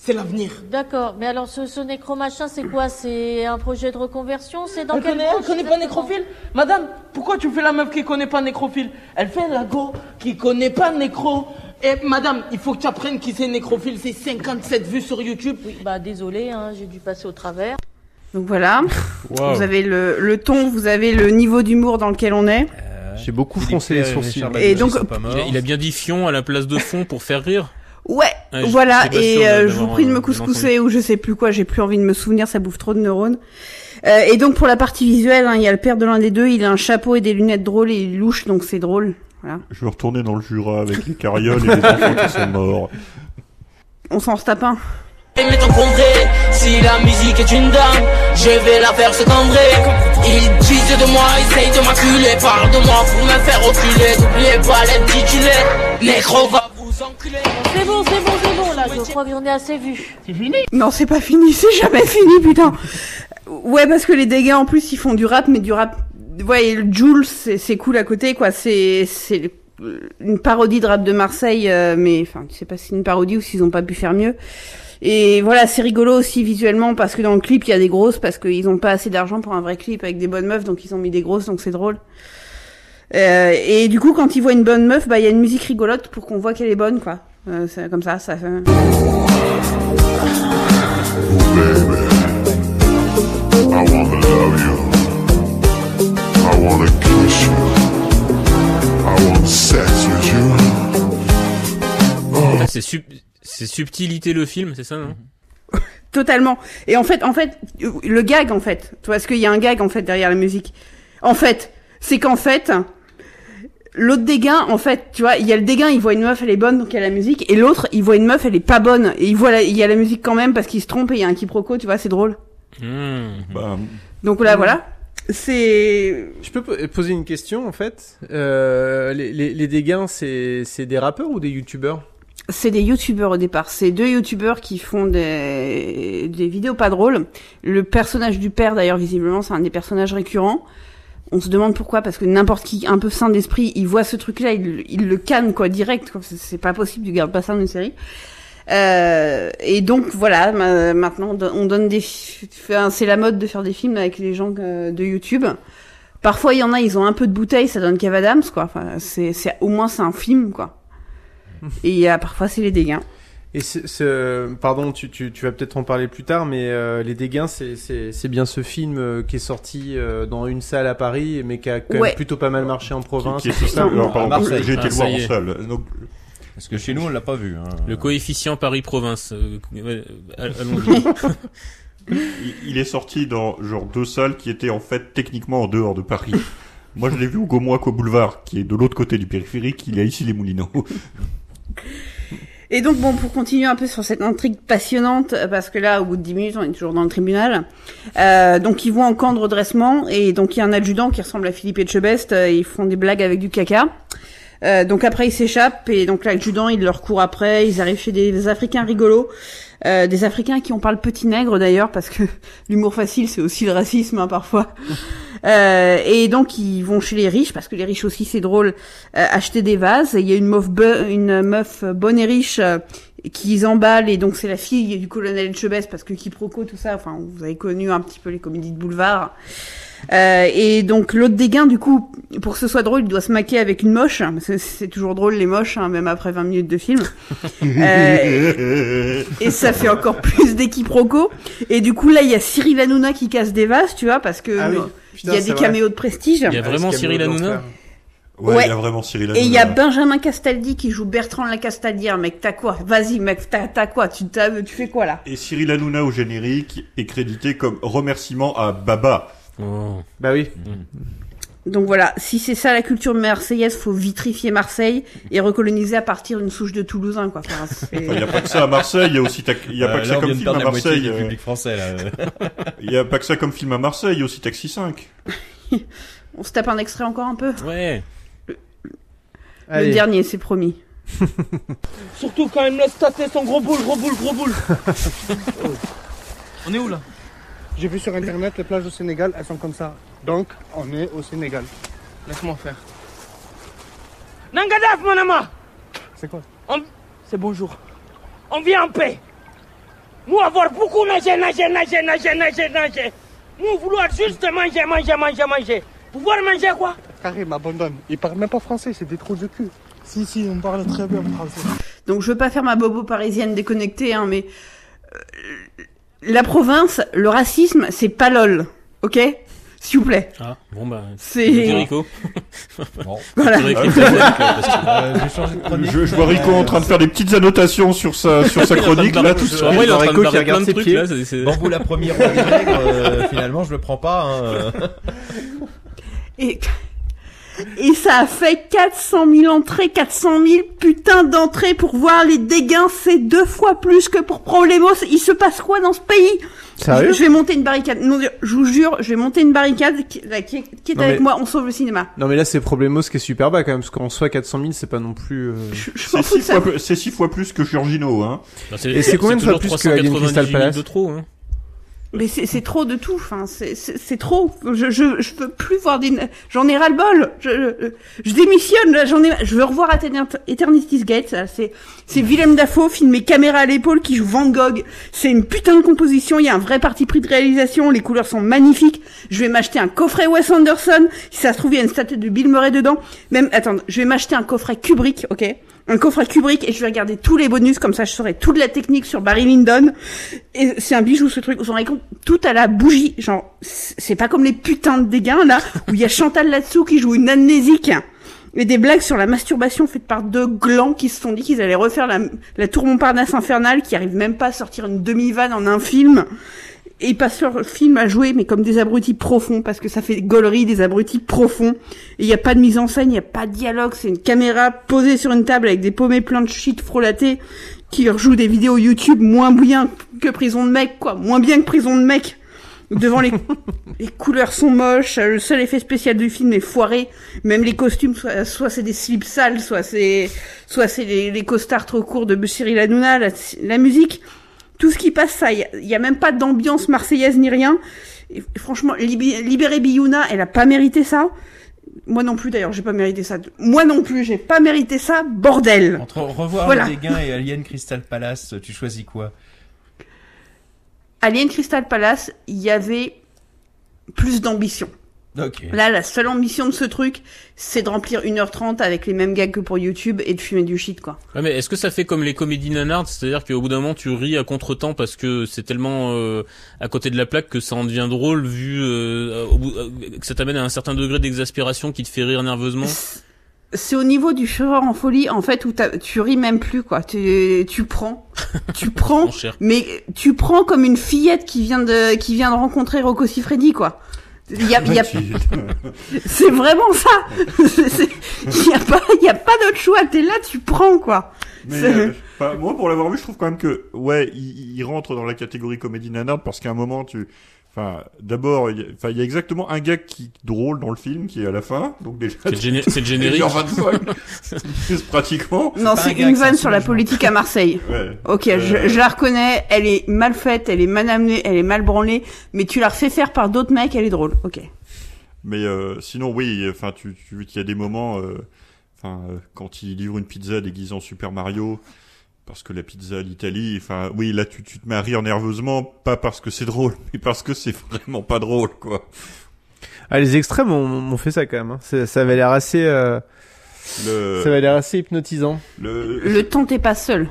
C'est l'avenir. D'accord. Mais alors, ce, ce nécro machin, c'est quoi? C'est un projet de reconversion? C'est dans Elle quel connaît, elle connaît pas nécrophile? Madame, pourquoi tu fais la meuf qui connaît pas nécrophile? Elle fait la go qui connaît pas nécro. Et madame, il faut que tu apprennes qui c'est nécrophile. C'est 57 vues sur YouTube. Oui, bah désolé, hein, j'ai dû passer au travers. Donc voilà. Wow. Vous avez le, le ton, vous avez le niveau d'humour dans lequel on est. J'ai beaucoup froncé les sourcils. Et donc- il, a, il a bien dit fion à la place de fond pour faire rire. Ouais, Ouais, je- voilà. Et euh, je vous prie de euh, me bien couscousser ou je sais plus quoi. J'ai plus envie de me souvenir. Ça bouffe trop de neurones. Euh, et donc pour la partie visuelle, hein, il y a le père de l'un des deux. Il a un chapeau et des lunettes drôles et il louche, donc c'est drôle. Voilà. Je vais retourner dans le Jura avec les carrioles et les enfants qui sont morts. On s'en retape un. Mais t'encombrer, si la musique est une dame, je vais la faire se cambrer. Ils disent de moi, essayent de m'acculer, parlent de moi pour me faire reculer. N'oubliez pas. C'est bon, c'est bon, c'est bon, là, je crois j'en ai assez vu. C'est fini Non, c'est pas fini. C'est jamais fini, putain. Ouais, parce que les dégâts en plus, ils font du rap, mais du rap. Ouais, et le Jules, c'est cool à côté, quoi. C'est c'est une parodie de rap de Marseille, euh, mais enfin, je sais pas si c'est une parodie ou s'ils ont pas pu faire mieux. Et voilà, c'est rigolo aussi visuellement parce que dans le clip il y a des grosses parce qu'ils ont pas assez d'argent pour un vrai clip avec des bonnes meufs, donc ils ont mis des grosses, donc c'est drôle. Euh, et du coup, quand ils voient une bonne meuf, bah il y a une musique rigolote pour qu'on voit qu'elle est bonne, quoi. Euh, c'est comme ça, ça fait. I wanna love you. I wanna kiss you. I want sex with you. Ah, c'est sub- c'est subtilité le film, c'est ça non Totalement. Et en fait, en fait, le gag, en fait, tu vois, parce qu'il y a un gag, en fait, derrière la musique. En fait, c'est qu'en fait, l'autre dégain, en fait, tu vois, il y a le dégain, il voit une meuf, elle est bonne, donc il y a la musique, et l'autre, il voit une meuf, elle est pas bonne, et il voit la- il y a la musique quand même parce qu'il se trompe et il y a un quiproquo, tu vois, c'est drôle. Bah, Donc là, voilà. C'est. Je peux po- poser une question en fait. Euh, les, les, les dégains, c'est c'est des rappeurs ou des youtubeurs? C'est des youtubeurs au départ. C'est deux youtubeurs qui font des, des vidéos pas drôles. Le personnage du père, d'ailleurs, visiblement, c'est un des personnages récurrents. On se demande pourquoi, parce que n'importe qui, un peu sain d'esprit, il voit ce truc-là, il, il le canne, quoi, direct. C'est- pas possible, tu gardes pas ça dans une série. Euh, et donc voilà, ma- maintenant on don- on donne des, c'est la mode de faire des films avec les gens euh, de YouTube. Parfois il y en a, ils ont un peu de bouteille, ça donne Kev Adams quoi. Enfin, c'est, au moins c'est un film quoi. Et a parfois c'est les dégâts. Et ce, ce- pardon, tu, tu, tu vas peut-être en parler plus tard, mais euh, Les Dégains, c'est- c'est c'est bien ce film euh, qui est sorti euh, dans une salle à Paris, mais qui a quand Ouais. même plutôt pas mal marché en province. qui est tout sorti- ça. alors, pardon, À Marseille. j'ai été Ah, le voir y en est. salle. Donc, Parce que chez nous, on l'a pas vu. Hein. Le coefficient Paris-Province. il, est sorti dans genre deux salles qui étaient en fait techniquement en dehors de Paris. Moi, je l'ai vu au Gaumois qu'au boulevard, qui est de l'autre côté du périphérique. Il y a ici les Moulineaux. Et donc bon, pour continuer un peu sur cette intrigue passionnante, euh, parce que là, au bout de 10 minutes, on est toujours dans le tribunal. Euh, donc ils vont en camp de redressement et donc il y a un adjudant qui ressemble à Philippe Etchebest. euh, ils font des blagues avec du caca. Euh, donc après ils s'échappent et donc l'adjudant il leur court après. Ils arrivent chez des Africains rigolos. Euh, des Africains qui ont pas le petit nègre d'ailleurs parce que l'humour facile c'est aussi le racisme hein, parfois. Euh, et donc ils vont chez les riches parce que les riches aussi c'est drôle euh, acheter des vases. Et Il y a une meuf, une meuf bonne et riche euh, qui les emballe et donc c'est la fille du colonel Chebest parce que quiproquo tout ça. Enfin vous avez connu un petit peu les comédies de boulevard. Euh, et donc l'autre dégain, du coup, pour que ce soit drôle, il doit se maquer avec une moche. parce que C'est toujours drôle les moches, hein, même après 20 minutes de film. Euh, et ça fait encore plus d'équiproquo. Et du coup là, il y a Cyril Hanouna qui casse des vases, tu vois, parce que Ah oui. Putain, il y a des vrai. caméos de prestige. Il y a vraiment Cyril Hanouna Ouais, Ouais. il y a vraiment Cyril Et il y a Hanouna. Benjamin Castaldi qui joue Bertrand Lacastaldière. Mec, t'as quoi? Vas-y, mec, t'as t'as quoi? Tu, tu fais quoi là? Et Cyril Hanouna au générique est crédité comme remerciement à Baba. Bah oui. Donc voilà, si c'est ça la culture marseillaise, faut vitrifier Marseille et recoloniser à partir d'une souche de Toulousain, quoi. Enfin, Il n'y a pas que ça à Marseille, il y a aussi ta- il y a Euh, pas que là, ça comme film à Marseille. euh, public français, là. Il y a pas que ça comme film à Marseille, il y a aussi Taxi 5. On se tape un extrait encore un peu? Ouais. Le Allez. dernier, c'est promis. Surtout quand il me laisse tâter son gros boule, gros boule, gros boule. On est où là? J'ai vu sur internet les plages au Sénégal, elles sont comme ça. Donc, on est au Sénégal. Laisse-moi faire. Nangadaf, mon ama C'est quoi? On- C'est bonjour. On vit en paix. Nous avoir beaucoup nagé, nagé, nagé, nagé, nagé, nagé. Nous vouloir juste manger, manger, manger, manger. Pouvoir manger quoi? Carré m'abandonne. Il parle même pas français, c'est des trous de cul. Si, si, on parle très bien français. Donc je veux pas faire ma bobo parisienne déconnectée, hein, mais euh, la province, le racisme, c'est pas lol, ok? S'il vous plaît. Ah, bon bah. C'est- Rico. Voilà. Tu réécris ta chronique, là, parce que- Euh, je vois Rico en train de faire des petites annotations sur sa, sur sa chronique, là, tout. Ouais, il est en train de Rico qui regarde ses trucs, pieds. là, c'est- c'est- Bambou la première euh, finalement je le prends pas. Hein. Et, et ça a fait 400 000 entrées, 400 000 putains d'entrées pour voir les dégâts, c'est deux fois plus que pour Problemos. Il se passe quoi dans ce pays? Sérieux? Je, je vais monter une barricade. Non, je vous jure, je vais monter une barricade qui, là, qui, est- qui est Non, avec mais- moi. On sauve le cinéma. Non mais là c'est Problemos qui est super bas quand même, parce qu'en soi 400 000 c'est pas non plus... euh, C'est six, fois, plus- c'est six fois plus que Giorgino, hein. Et c'est combien de fois toujours plus que Alien 398 Crystal 000 Palace de trop, hein. Mais c'est trop de tout. Enfin, c'est trop. Je je je veux plus voir des. J'en ai ras le bol. Je, je je démissionne. J'en ai. Je veux revoir Etern- Eternity's Gate. C'est c'est Willem Dafoe filmé caméra à l'épaule qui joue Van Gogh. C'est une putain de composition. Il y a un vrai parti pris de réalisation. Les couleurs sont magnifiques. Je vais m'acheter un coffret Wes Anderson. Si ça se trouve il y a une statue de Bill Murray dedans. Même attends, je vais m'acheter un coffret Kubrick. Ok? Un coffret Kubrick et je vais regarder tous les bonus comme ça je saurai toute la technique sur Barry Lyndon. Et c'est un bijou ce truc vous vous rendez compte tout à la bougie. Genre c'est pas comme les putains de dégâts là où il y a Chantal là-dessous qui joue une amnésique et des blagues sur la masturbation faites par deux glands qui se sont dit qu'ils allaient refaire la, la tour Montparnasse infernale qui arrive même pas à sortir une demi-vanne en un film et ils passent leur film à jouer, mais comme des abrutis profonds, parce que ça fait gaulerie, des abrutis profonds. Et il n'y a pas de mise en scène, il n'y a pas de dialogue, c'est une caméra posée sur une table avec des paumés plein de shit frelatés qui leur jouent des vidéos YouTube moins bien que Prison de mec, quoi. Moins bien que Prison de mec. Devant les, les couleurs sont moches, le seul effet spécial du film est foiré. Même les costumes, soit, soit c'est des slips sales, soit c'est, soit c'est les, les costards trop courts de Cyril Hanouna, la, la musique tout ce qui passe ça, il y, a- a même pas d'ambiance marseillaise ni rien. Et franchement, libérer Biouna, elle a pas mérité ça. Moi non plus d'ailleurs, j'ai pas mérité ça. Moi non plus, j'ai pas mérité ça, bordel. Entre revoir Voilà. le dégain et Alien Crystal Palace, tu choisis quoi? Alien Crystal Palace, il y avait plus d'ambition. Ok. Là, la seule ambition de ce truc, c'est de remplir 1h30 avec les mêmes gags que pour YouTube et de fumer du shit, quoi. Ouais, mais est-ce que ça fait comme les comédies nanardes, c'est-à-dire qu'au bout d'un moment tu ris à contre-temps parce que c'est tellement euh, à côté de la plaque que ça en devient drôle vu euh, au bout, euh, que ça t'amène à un certain degré d'exaspération qui te fait rire nerveusement? C'est au niveau du fureur en folie, en fait, où tu ris même plus, quoi. Tu, tu prends. Tu prends. Mais tu prends comme une fillette qui vient de, qui vient de rencontrer Rocco Siffredi, quoi. A, il y a- c'est vraiment ça. Il y a pas, y a pas d'autre choix. T'es là, tu prends, quoi. Mais euh, moi, pour l'avoir vu, je trouve quand même que, ouais, il, il rentre dans la catégorie comédie nanarde parce qu'à un moment, tu, enfin, d'abord, il y a- enfin, il y a exactement un gag qui drôle dans le film qui est à la fin, donc déjà. C'est le géné- c'est le générique. 1h25. c'est pratiquement. Non, c'est une vanne sur la politique à Marseille. Ouais. Ok, Euh, je, je la reconnais, elle est mal faite, elle est mal amenée, elle est mal branlée, mais tu la refais faire par d'autres mecs, elle est drôle. Ok. Mais euh, sinon, oui, enfin, tu, tu, il y a des moments, euh, enfin, euh, quand il livre une pizza déguisée en Super Mario, parce que la pizza à l'Italie, enfin, oui, là, tu, tu te mets à rire nerveusement, pas parce que c'est drôle, mais parce que c'est vraiment pas drôle, quoi. Ah, les extrêmes m'ont m'ont fait ça quand même. Hein. Ça, ça avait l'air assez, euh, Le, ça avait l'air assez hypnotisant. le, Le temps t'es pas seul.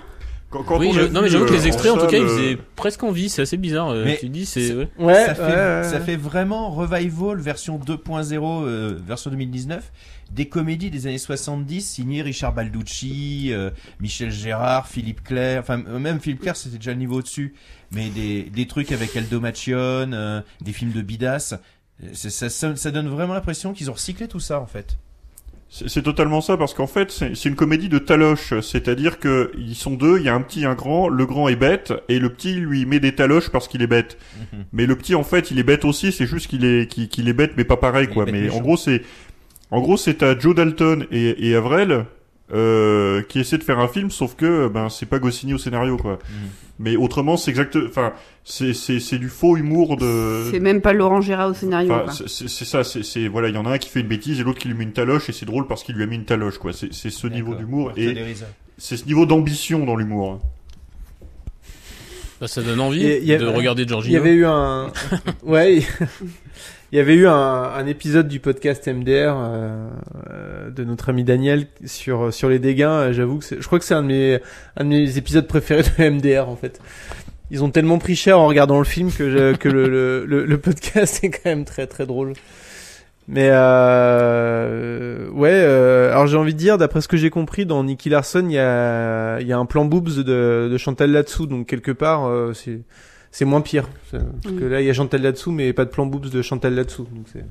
Quand, quand oui, on je- non vu, mais j'avoue que euh, les extraits en, tout cas ils euh, faisaient presque envie, c'est assez bizarre. euh, Mais tu dis c'est ouais. Ouais, ça, fait, ouais. ça fait vraiment revival version 2.0 euh, version 2019 des comédies des années 70 signées Richard Balducci, euh, Michel Gérard, Philippe Clair, enfin euh, même Philippe Clair c'était déjà le niveau au-dessus, mais des, des trucs avec Aldo Machione, euh, des films de Bidas, Euh, ça, ça donne vraiment l'impression qu'ils ont recyclé tout ça en fait. C'est totalement ça parce qu'en fait c'est une comédie de taloche, c'est-à-dire que ils sont deux, il y a un petit, un grand, le grand est bête et le petit lui met des taloches parce qu'il est bête. Mhm. Mais le petit en fait il est bête aussi, c'est juste qu'il est qu'il est bête mais pas pareil quoi. Mais en gros c'est en gros c'est à Joe Dalton et, et Avril euh, qui essaient de faire un film sauf que ben c'est pas Goscinny au scénario quoi. Mhm. Mais autrement c'est exact, enfin c'est c'est c'est du faux humour de. C'est même pas Laurent Gérard au scénario. Quoi. c'est- ça, c'est c'est- voilà, il y en a un qui fait une bêtise et l'autre qui lui met une taloche et c'est drôle parce qu'il lui a mis une taloche quoi. C'est c'est ce niveau d'humour et c'est ce niveau d'ambition dans l'humour. hein. Bah, ça donne envie Et il y a- de regarder Il y avait eu un, ouais, il y avait eu un, un épisode du podcast MDR euh, euh, de notre ami Daniel sur sur les dégâts. Euh, J'avoue que je crois que c'est un de mes un de mes épisodes préférés de MDR en fait. Ils ont tellement pris cher en regardant le film que je- que le, le, le, podcast est quand même très très drôle. Mais euh, ouais, euh, alors j'ai envie de dire, d'après ce que j'ai compris, dans Nicky Larson, il y a, y a un plan boobs de, de Chantal là-dessous, donc quelque part, euh, c'est c'est moins pire. Parce que là, il y a Chantal là-dessous, mais pas de plan boobs de Chantal là-dessous. Donc c'est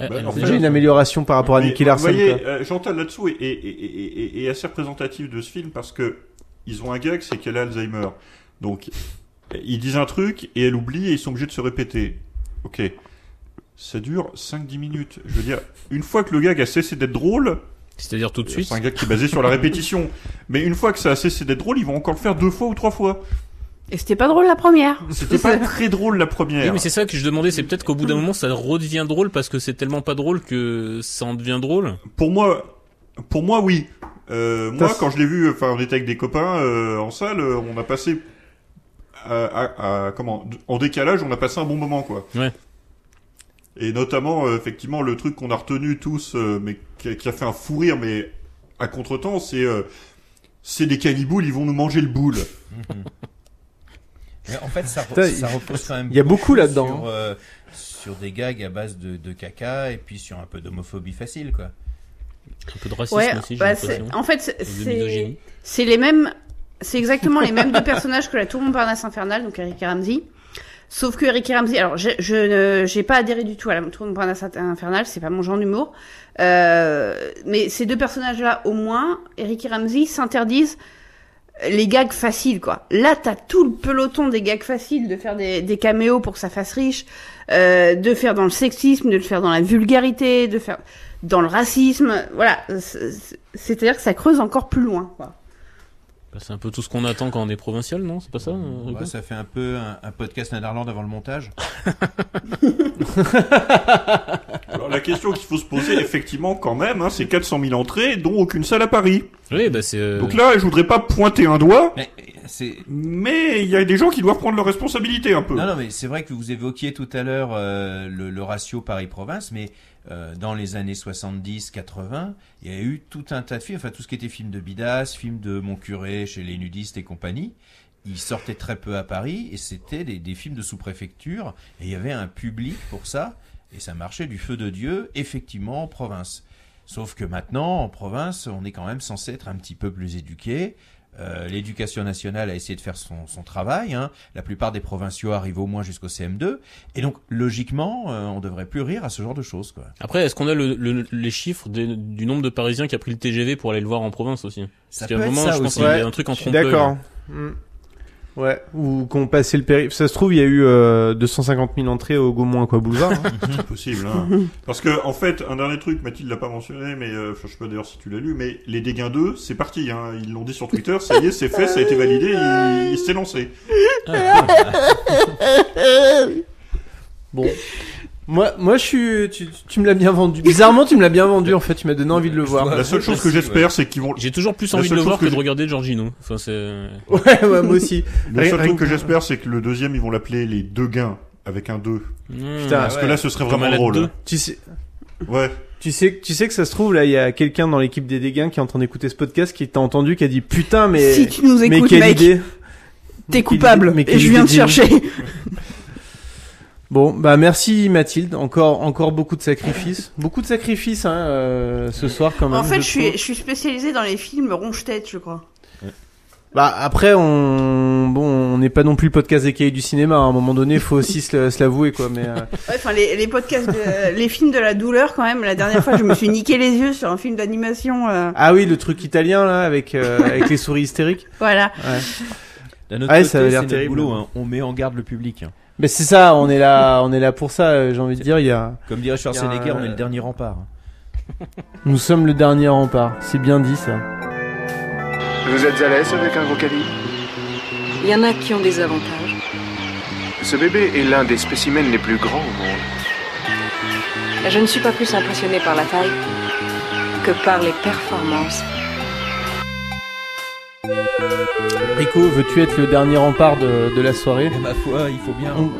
Eh, Bah, en c'est fait, déjà une amélioration par rapport à Nicky Larson. Vous voyez, euh, Chantal là-dessous est, est, est, est- est- est assez représentatif de ce film parce que ils ont un gag, c'est qu'elle a Alzheimer. Donc, ils disent un truc et elle oublie et ils sont obligés de se répéter. Ok. Ça dure 5-10 minutes. Je veux dire, une fois que le gag a cessé d'être drôle, C'est-à-dire tout de suite. c'est un gag qui est basé sur la répétition. Mais une fois que ça a cessé d'être drôle, ils vont encore le faire deux fois ou trois fois. Et c'était pas drôle la première. C'était pas très drôle la Oui, première. mais c'est ça que je demandais, c'est peut-être qu'au bout d'un moment ça redevient drôle parce que c'est tellement pas drôle que ça en devient drôle. Pour moi, pour moi, oui. Euh, moi, quand je l'ai vu, enfin, on était avec des copains euh, en salle, euh, on a passé à, à- à- comment en décalage, on a passé un bon moment, quoi. Ouais. Et notamment, euh, effectivement, le truc qu'on a retenu tous, euh, mais qui a, qui a fait un fou rire, mais à contretemps, c'est euh, c'est des caniboules, ils vont nous manger le boule. Mais en fait, ça, repose quand même. il y a beaucoup là-dedans, Sur, euh, sur des gags à base de, de caca et puis sur un peu d'homophobie facile, quoi. Un peu de racisme Ouais, aussi, j'ai bah, en fait, c'est- les mêmes, c'est exactement les mêmes deux personnages que la Tour Montparnasse infernale, donc Eric et Ramsey. Sauf que Eric et Ramsey, alors je, j'ai pas adhéré du tout à la Tour Montparnasse infernale, c'est pas mon genre d'humour. Euh, mais ces deux personnages-là, au moins, Eric et Ramsey s'interdisent les gags faciles, quoi. Là, t'as tout le peloton des gags faciles, de faire des, des caméos pour que ça fasse riche, euh, de faire dans le sexisme, de le faire dans la vulgarité, de faire dans le racisme. Voilà, C'est- c'est- c'est-à-dire que ça creuse encore plus loin, quoi. Bah, c'est un peu tout ce qu'on attend quand on est provincial, non? C'est pas ça euh, Ouais, ça fait un peu un, un podcast Netherland avant le montage. Alors la question qu'il faut se poser, effectivement, quand même, hein, c'est 400 000 entrées, dont aucune salle à Paris. Oui, bah c'est. euh, Donc là, je voudrais pas pointer un doigt, Mais c'est mais il y a des gens qui doivent prendre leurs responsabilités un peu. Non, non, mais c'est vrai que vous évoquiez tout à l'heure euh, le, le ratio Paris-Province, mais euh, dans les années 70-80, il y a eu tout un tas de films, enfin tout ce qui était film de Bidas, film de Mon Curé chez les nudistes et compagnie. Ils sortaient très peu à Paris et c'était des, des films de sous-préfecture et il y avait un public pour ça et ça marchait du feu de Dieu, effectivement, en province. Sauf que maintenant, en province, on est quand même censé être un petit peu plus éduqué. Euh, L'éducation nationale a essayé de faire son, son travail. Hein. La plupart des provinciaux arrivent au moins jusqu'au CM2. Et donc, logiquement, euh, on devrait plus rire à ce genre de choses. Quoi. Après, est-ce qu'on a le, le- les chiffres des- du nombre de Parisiens qui a pris le TGV pour aller le voir en province aussi? Ça Parce qu'à peut un être moment, ça je pense aussi. qu'il y a un truc en trompe-l'œil. D'accord. Hmm. Ouais, ou qu'on passait le périph'. Ça se trouve, il y a eu euh, 250 000 entrées au Gaumont quoi boulevard. hein. C'est possible. Hein. Parce que en fait, un dernier truc, Mathilde l'a pas mentionné, mais euh, je sais pas d'ailleurs si tu l'as lu, mais les dégâts 2, c'est parti. Hein. Ils l'ont dit sur Twitter, ça y est, c'est fait, ça a été validé, il, il s'est lancé. Bon. Moi, moi, je suis. Tu, tu me l'as bien vendu. Bizarrement, tu me l'as bien vendu. En fait, tu m'as donné envie de le voir. La seule chose que j'espère, c'est qu'ils vont. J'ai toujours plus La envie de seule le chose voir que, de regarder Giorgino. Enfin, c'est. Ouais, ouais, moi aussi. Le Rien- seul rien truc que j'espère, c'est que le deuxième, ils vont l'appeler les deux gains avec un 2. Putain, Parce que là, ce serait vraiment la drôle. deux. Tu sais. Ouais. Tu sais, tu sais que ça se trouve là, il y a quelqu'un dans l'équipe des dégâts qui est en train d'écouter ce podcast qui t'a entendu qui a dit putain mais Si tu nous mais écoutes, quelle mec, idée T'es coupable. mais et je viens te chercher. Bon, bah merci Mathilde, encore encore beaucoup de sacrifices, beaucoup de sacrifices hein, euh, ce soir quand même. En fait, je suis, je suis spécialisée dans les films ronge-tête, je crois. Bah après on bon on n'est pas non plus le podcast des cahiers du cinéma. hein. À un moment donné, faut aussi se, l'avouer quoi. Mais euh, Ouais, enfin, les, les podcasts, de- les films de la douleur, quand même. La dernière fois, je me suis niqué les yeux sur un film d'animation. euh, ah oui, le truc italien là avec euh, avec les souris hystériques. Voilà. Ouais. D'un autre Ouais, côté, ça avait l'air c'est notre terrible. boulot. hein. On met en garde le public. hein. Mais c'est ça, on est là, on est là pour ça. euh, J'ai envie de dire, il y a. Comme dirait Schwarzenegger, a, on est le dernier rempart. Nous sommes le dernier rempart. C'est bien dit ça. Vous êtes à l'aise avec un gros calibre Il y en a qui ont des avantages. Ce bébé est l'un des spécimens les plus grands au monde. Je ne suis pas plus impressionnée par la taille que par les performances. Rico, veux-tu être le dernier rempart de, de la soirée Ma foi, il faut bien. On-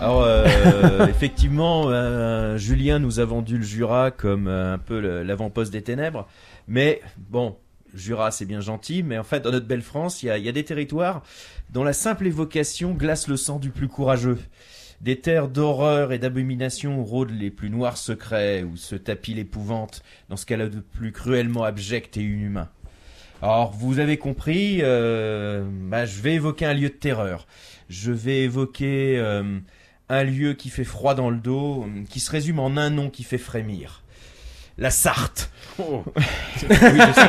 Alors, euh, effectivement, euh, Julien nous a vendu le Jura comme euh, un peu l'avant-poste des ténèbres. Mais bon, Jura, c'est bien gentil, mais en fait, dans notre belle France, il y a, y a des territoires dont la simple évocation glace le sang du plus courageux. Des terres d'horreur et d'abomination où rôdent les plus noirs secrets, où se tapit l'épouvante dans ce qu'elle a de plus cruellement abject et inhumain. Alors, vous avez compris, euh, bah, je vais évoquer un lieu de terreur. Je vais évoquer euh, un lieu qui fait froid dans le dos, qui se résume en un nom qui fait frémir. La Sarthe. oui, je sais.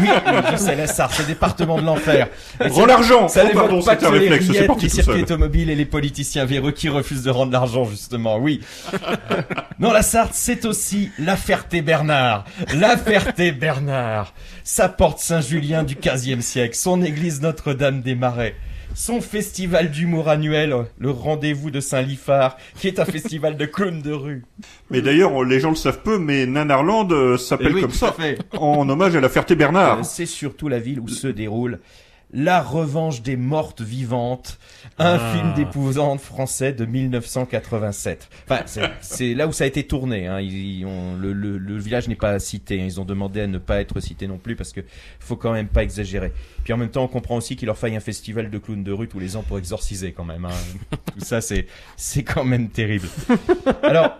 Oui, oui, je sais, la Sarthe, c'est le département de l'enfer. Rends l'argent Ça Oh, pardon, pas un que les réflexe, c'est rillettes, les circuits automobiles et les politiciens véreux qui refusent de rendre l'argent, justement, oui. Non, la Sarthe, c'est aussi la Ferté-Bernard. La Ferté-Bernard. Sa porte Saint-Julien du XVe siècle, son église Notre-Dame des Marais. Son festival d'humour annuel, le rendez-vous de Saint-Lifard, qui est un festival de clowns de rue. Mais d'ailleurs, les gens le savent peu, mais Nanarland euh, s'appelle Eh oui, comme ça, fait. en hommage à la Ferté-Bernard. Euh, C'est surtout la ville où se déroule La revanche des mortes vivantes, un Ah. film d'épouvante français de 1987. Enfin, c'est- là où ça a été tourné. Hein. Ils, ils ont- le, le- le village n'est pas cité. hein. Ils ont demandé à ne pas être cité non plus parce que faut quand même pas exagérer. Puis en même temps, on comprend aussi qu'il leur faille un festival de clowns de rue tous les ans pour exorciser quand même. hein. Tout ça, c'est c'est quand même terrible. Alors.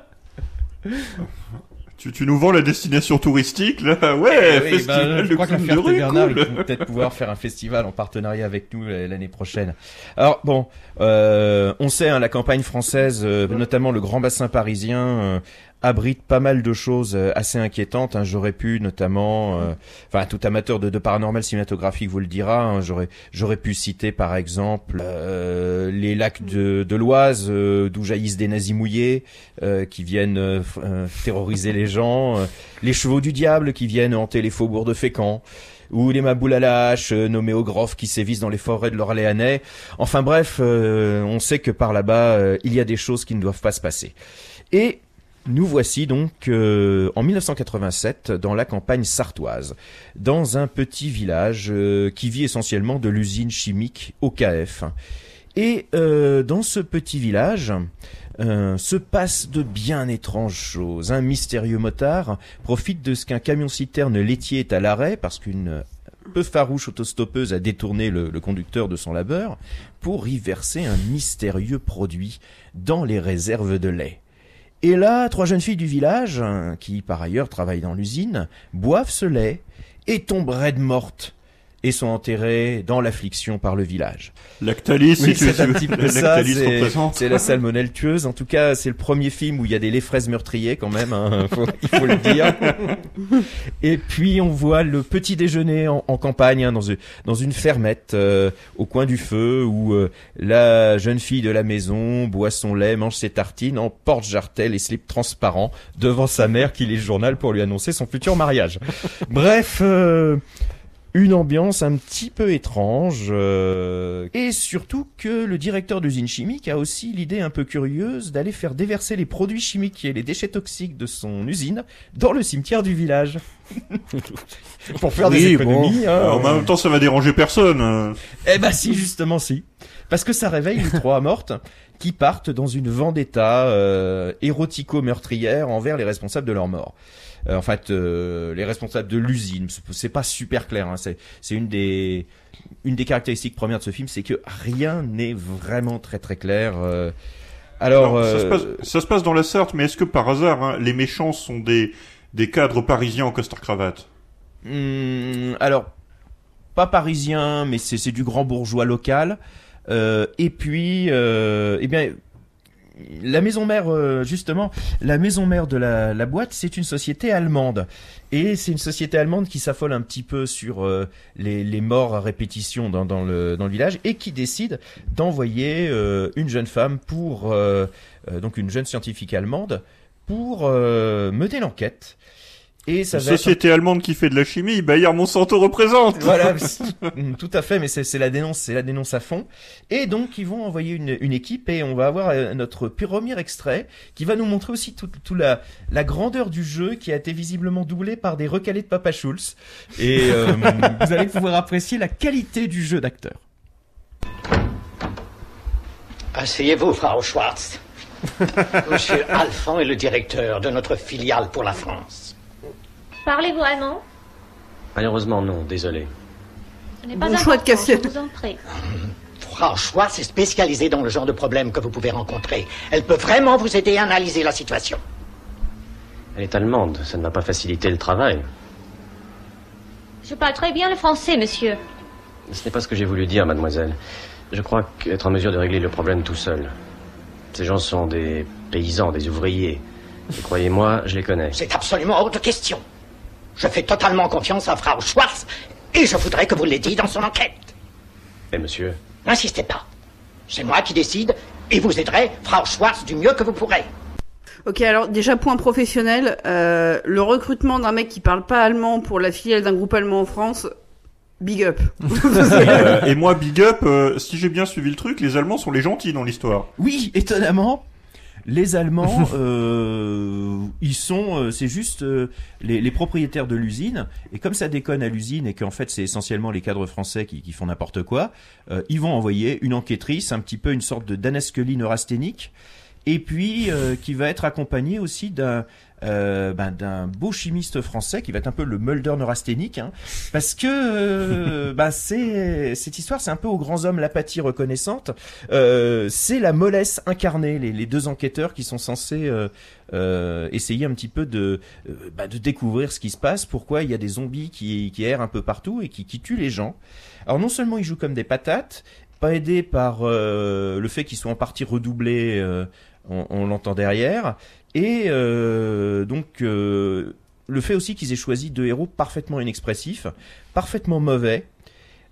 Tu, tu nous vends la destination touristique, là Ouais, Eh oui, festival bah, je de crois que la clowns de Bernard, cool. ils vont peut-être pouvoir faire un festival en partenariat avec nous euh, l'année prochaine. Alors bon, euh, on sait, hein, la campagne française, euh, notamment le Grand Bassin parisien, euh, abrite pas mal de choses euh, assez inquiétantes. hein. J'aurais pu notamment, euh, enfin tout amateur de, de paranormal cinématographique vous le dira, hein, j'aurais j'aurais pu citer par exemple euh, les lacs de, de l'Oise euh, d'où jaillissent des nazis mouillés euh, qui viennent terroriser les gens, les chevaux du diable qui viennent hanter les faubourgs de Fécamp ou les maboules à la hache nommés Ogrove qui sévissent dans les forêts de l'Orléanais. Enfin bref, on sait que par là-bas, il y a des choses qui ne doivent pas se passer. Et nous voici donc euh, en 1987 dans la campagne sartoise, dans un petit village euh, qui vit essentiellement de l'usine chimique OKF. Et euh, dans ce petit village euh, se passe de bien étranges choses. Un mystérieux motard profite de ce qu'un camion-citerne laitier est à l'arrêt parce qu'une peu farouche autostoppeuse a détourné le conducteur de son labeur pour y verser un mystérieux produit dans les réserves de lait. Et là, trois jeunes filles du village, hein, qui par ailleurs travaillent dans l'usine, boivent ce lait et tombent raides mortes. Et sont enterrés dans l'affliction par le village. Lactalis, Oui, c'est un petit peu ça, c'est la salmonelle tueuse. En tout cas, c'est le premier film où il y a des lait fraises meurtriers quand même, hein, faut- il faut le dire. Et puis on voit le petit déjeuner en, en campagne, hein, dans, une, dans une fermette euh, au coin du feu, où euh, la jeune fille de la maison boit son lait, mange ses tartines en porte-jartel et slip transparent devant sa mère qui lit le journal pour lui annoncer son futur mariage. Bref. euh, une ambiance un petit peu étrange euh, et surtout que le directeur d'usine chimique a aussi l'idée un peu curieuse d'aller faire déverser les produits chimiques et les déchets toxiques de son usine dans le cimetière du village pour faire des économies. bon. hein. En même temps, ça va déranger personne. euh. Eh ben si, justement si. Parce que ça réveille les trois mortes qui partent dans une vendetta euh, érotico-meurtrière envers les responsables de leur mort. Euh, en fait, euh, les responsables de l'usine, c'est- pas super clair. Hein, c'est c'est une des une des caractéristiques premières de ce film, c'est que rien n'est vraiment très très clair. euh. Alors, Alors, ça, se passe, ça se passe dans la Sarthe, mais est-ce que par hasard, hein, les méchants sont des, des cadres parisiens en costard-cravate Hum, alors, pas parisien, mais c'est c'est du grand bourgeois local. Euh, et puis, euh, eh bien, la maison mère, euh, justement, la maison mère de la, boîte, c'est une société allemande. Et c'est une société allemande qui s'affole un petit peu sur euh, les, morts à répétition dans, le, village et qui décide d'envoyer euh, une jeune femme donc une jeune scientifique allemande, pour mener l'enquête. Et ça Une va être- société allemande qui fait de la chimie, Bayer Monsanto représente voilà, mm, tout à fait, mais c'est la dénonce, c'est la dénonce à fond. Et donc ils vont envoyer une, une équipe et on va avoir euh, notre premier extrait qui va nous montrer aussi toute tout la, la grandeur du jeu qui a été visiblement doublé par des recalés de Papa Schulz. Et euh, vous allez pouvoir apprécier la qualité du jeu d'acteur. Asseyez-vous, Frau Schwartz. Monsieur Alphand est le directeur de notre filiale pour la France. Parlez-vous allemand Malheureusement, non, désolé. Ce n'est pas Bon choix de important, cassette. je vous en prie. Frau Schwartz est spécialisée dans le genre de problème que vous pouvez rencontrer. Elle peut vraiment vous aider à analyser la situation. Elle est allemande, ça ne va pas faciliter le travail. Je parle très bien le français, monsieur. Ce n'est pas ce que j'ai voulu dire, mademoiselle. Je crois qu'être en mesure de régler le problème tout seul. Ces gens sont des paysans, des ouvriers. Et croyez-moi, je les connais. C'est absolument hors de question. Je fais totalement confiance à Frau Schwartz et je voudrais que vous l'aidiez dans son enquête. Eh, monsieur N'insistez pas. C'est moi qui décide et vous aiderai, Frau Schwartz, du mieux que vous pourrez. Ok, alors déjà point professionnel, euh, le recrutement d'un mec qui parle pas allemand pour la filiale d'un groupe allemand en France, big up. Euh, et moi, big up, euh, si j'ai bien suivi le truc, les Allemands sont les gentils dans l'histoire. Oui, étonnamment, les Allemands, euh, ils sont, euh, c'est juste euh, les, les propriétaires de l'usine. Et comme ça déconne à l'usine et qu'en fait c'est essentiellement les cadres français qui, qui font n'importe quoi, euh, ils vont envoyer une enquêtrice, un petit peu une sorte de Dana Scully neurasthénique, et puis euh, qui va être accompagnée aussi d'un euh, ben, d'un beau chimiste français qui va être un peu le Mulder neurasthénique, hein, parce que euh, ben, c'est cette histoire, c'est un peu aux grands hommes l'apathie reconnaissante. Euh, c'est la mollesse incarnée, les, deux enquêteurs qui sont censés euh, euh, essayer un petit peu de bah, de découvrir ce qui se passe, pourquoi il y a des zombies qui, qui errent un peu partout et qui, qui tuent les gens. Alors non seulement ils jouent comme des patates, pas aidés par euh, le fait qu'ils soient en partie redoublés, euh, on, l'entend derrière, et euh, donc euh, le fait aussi qu'ils aient choisi deux héros parfaitement inexpressifs, parfaitement mauvais.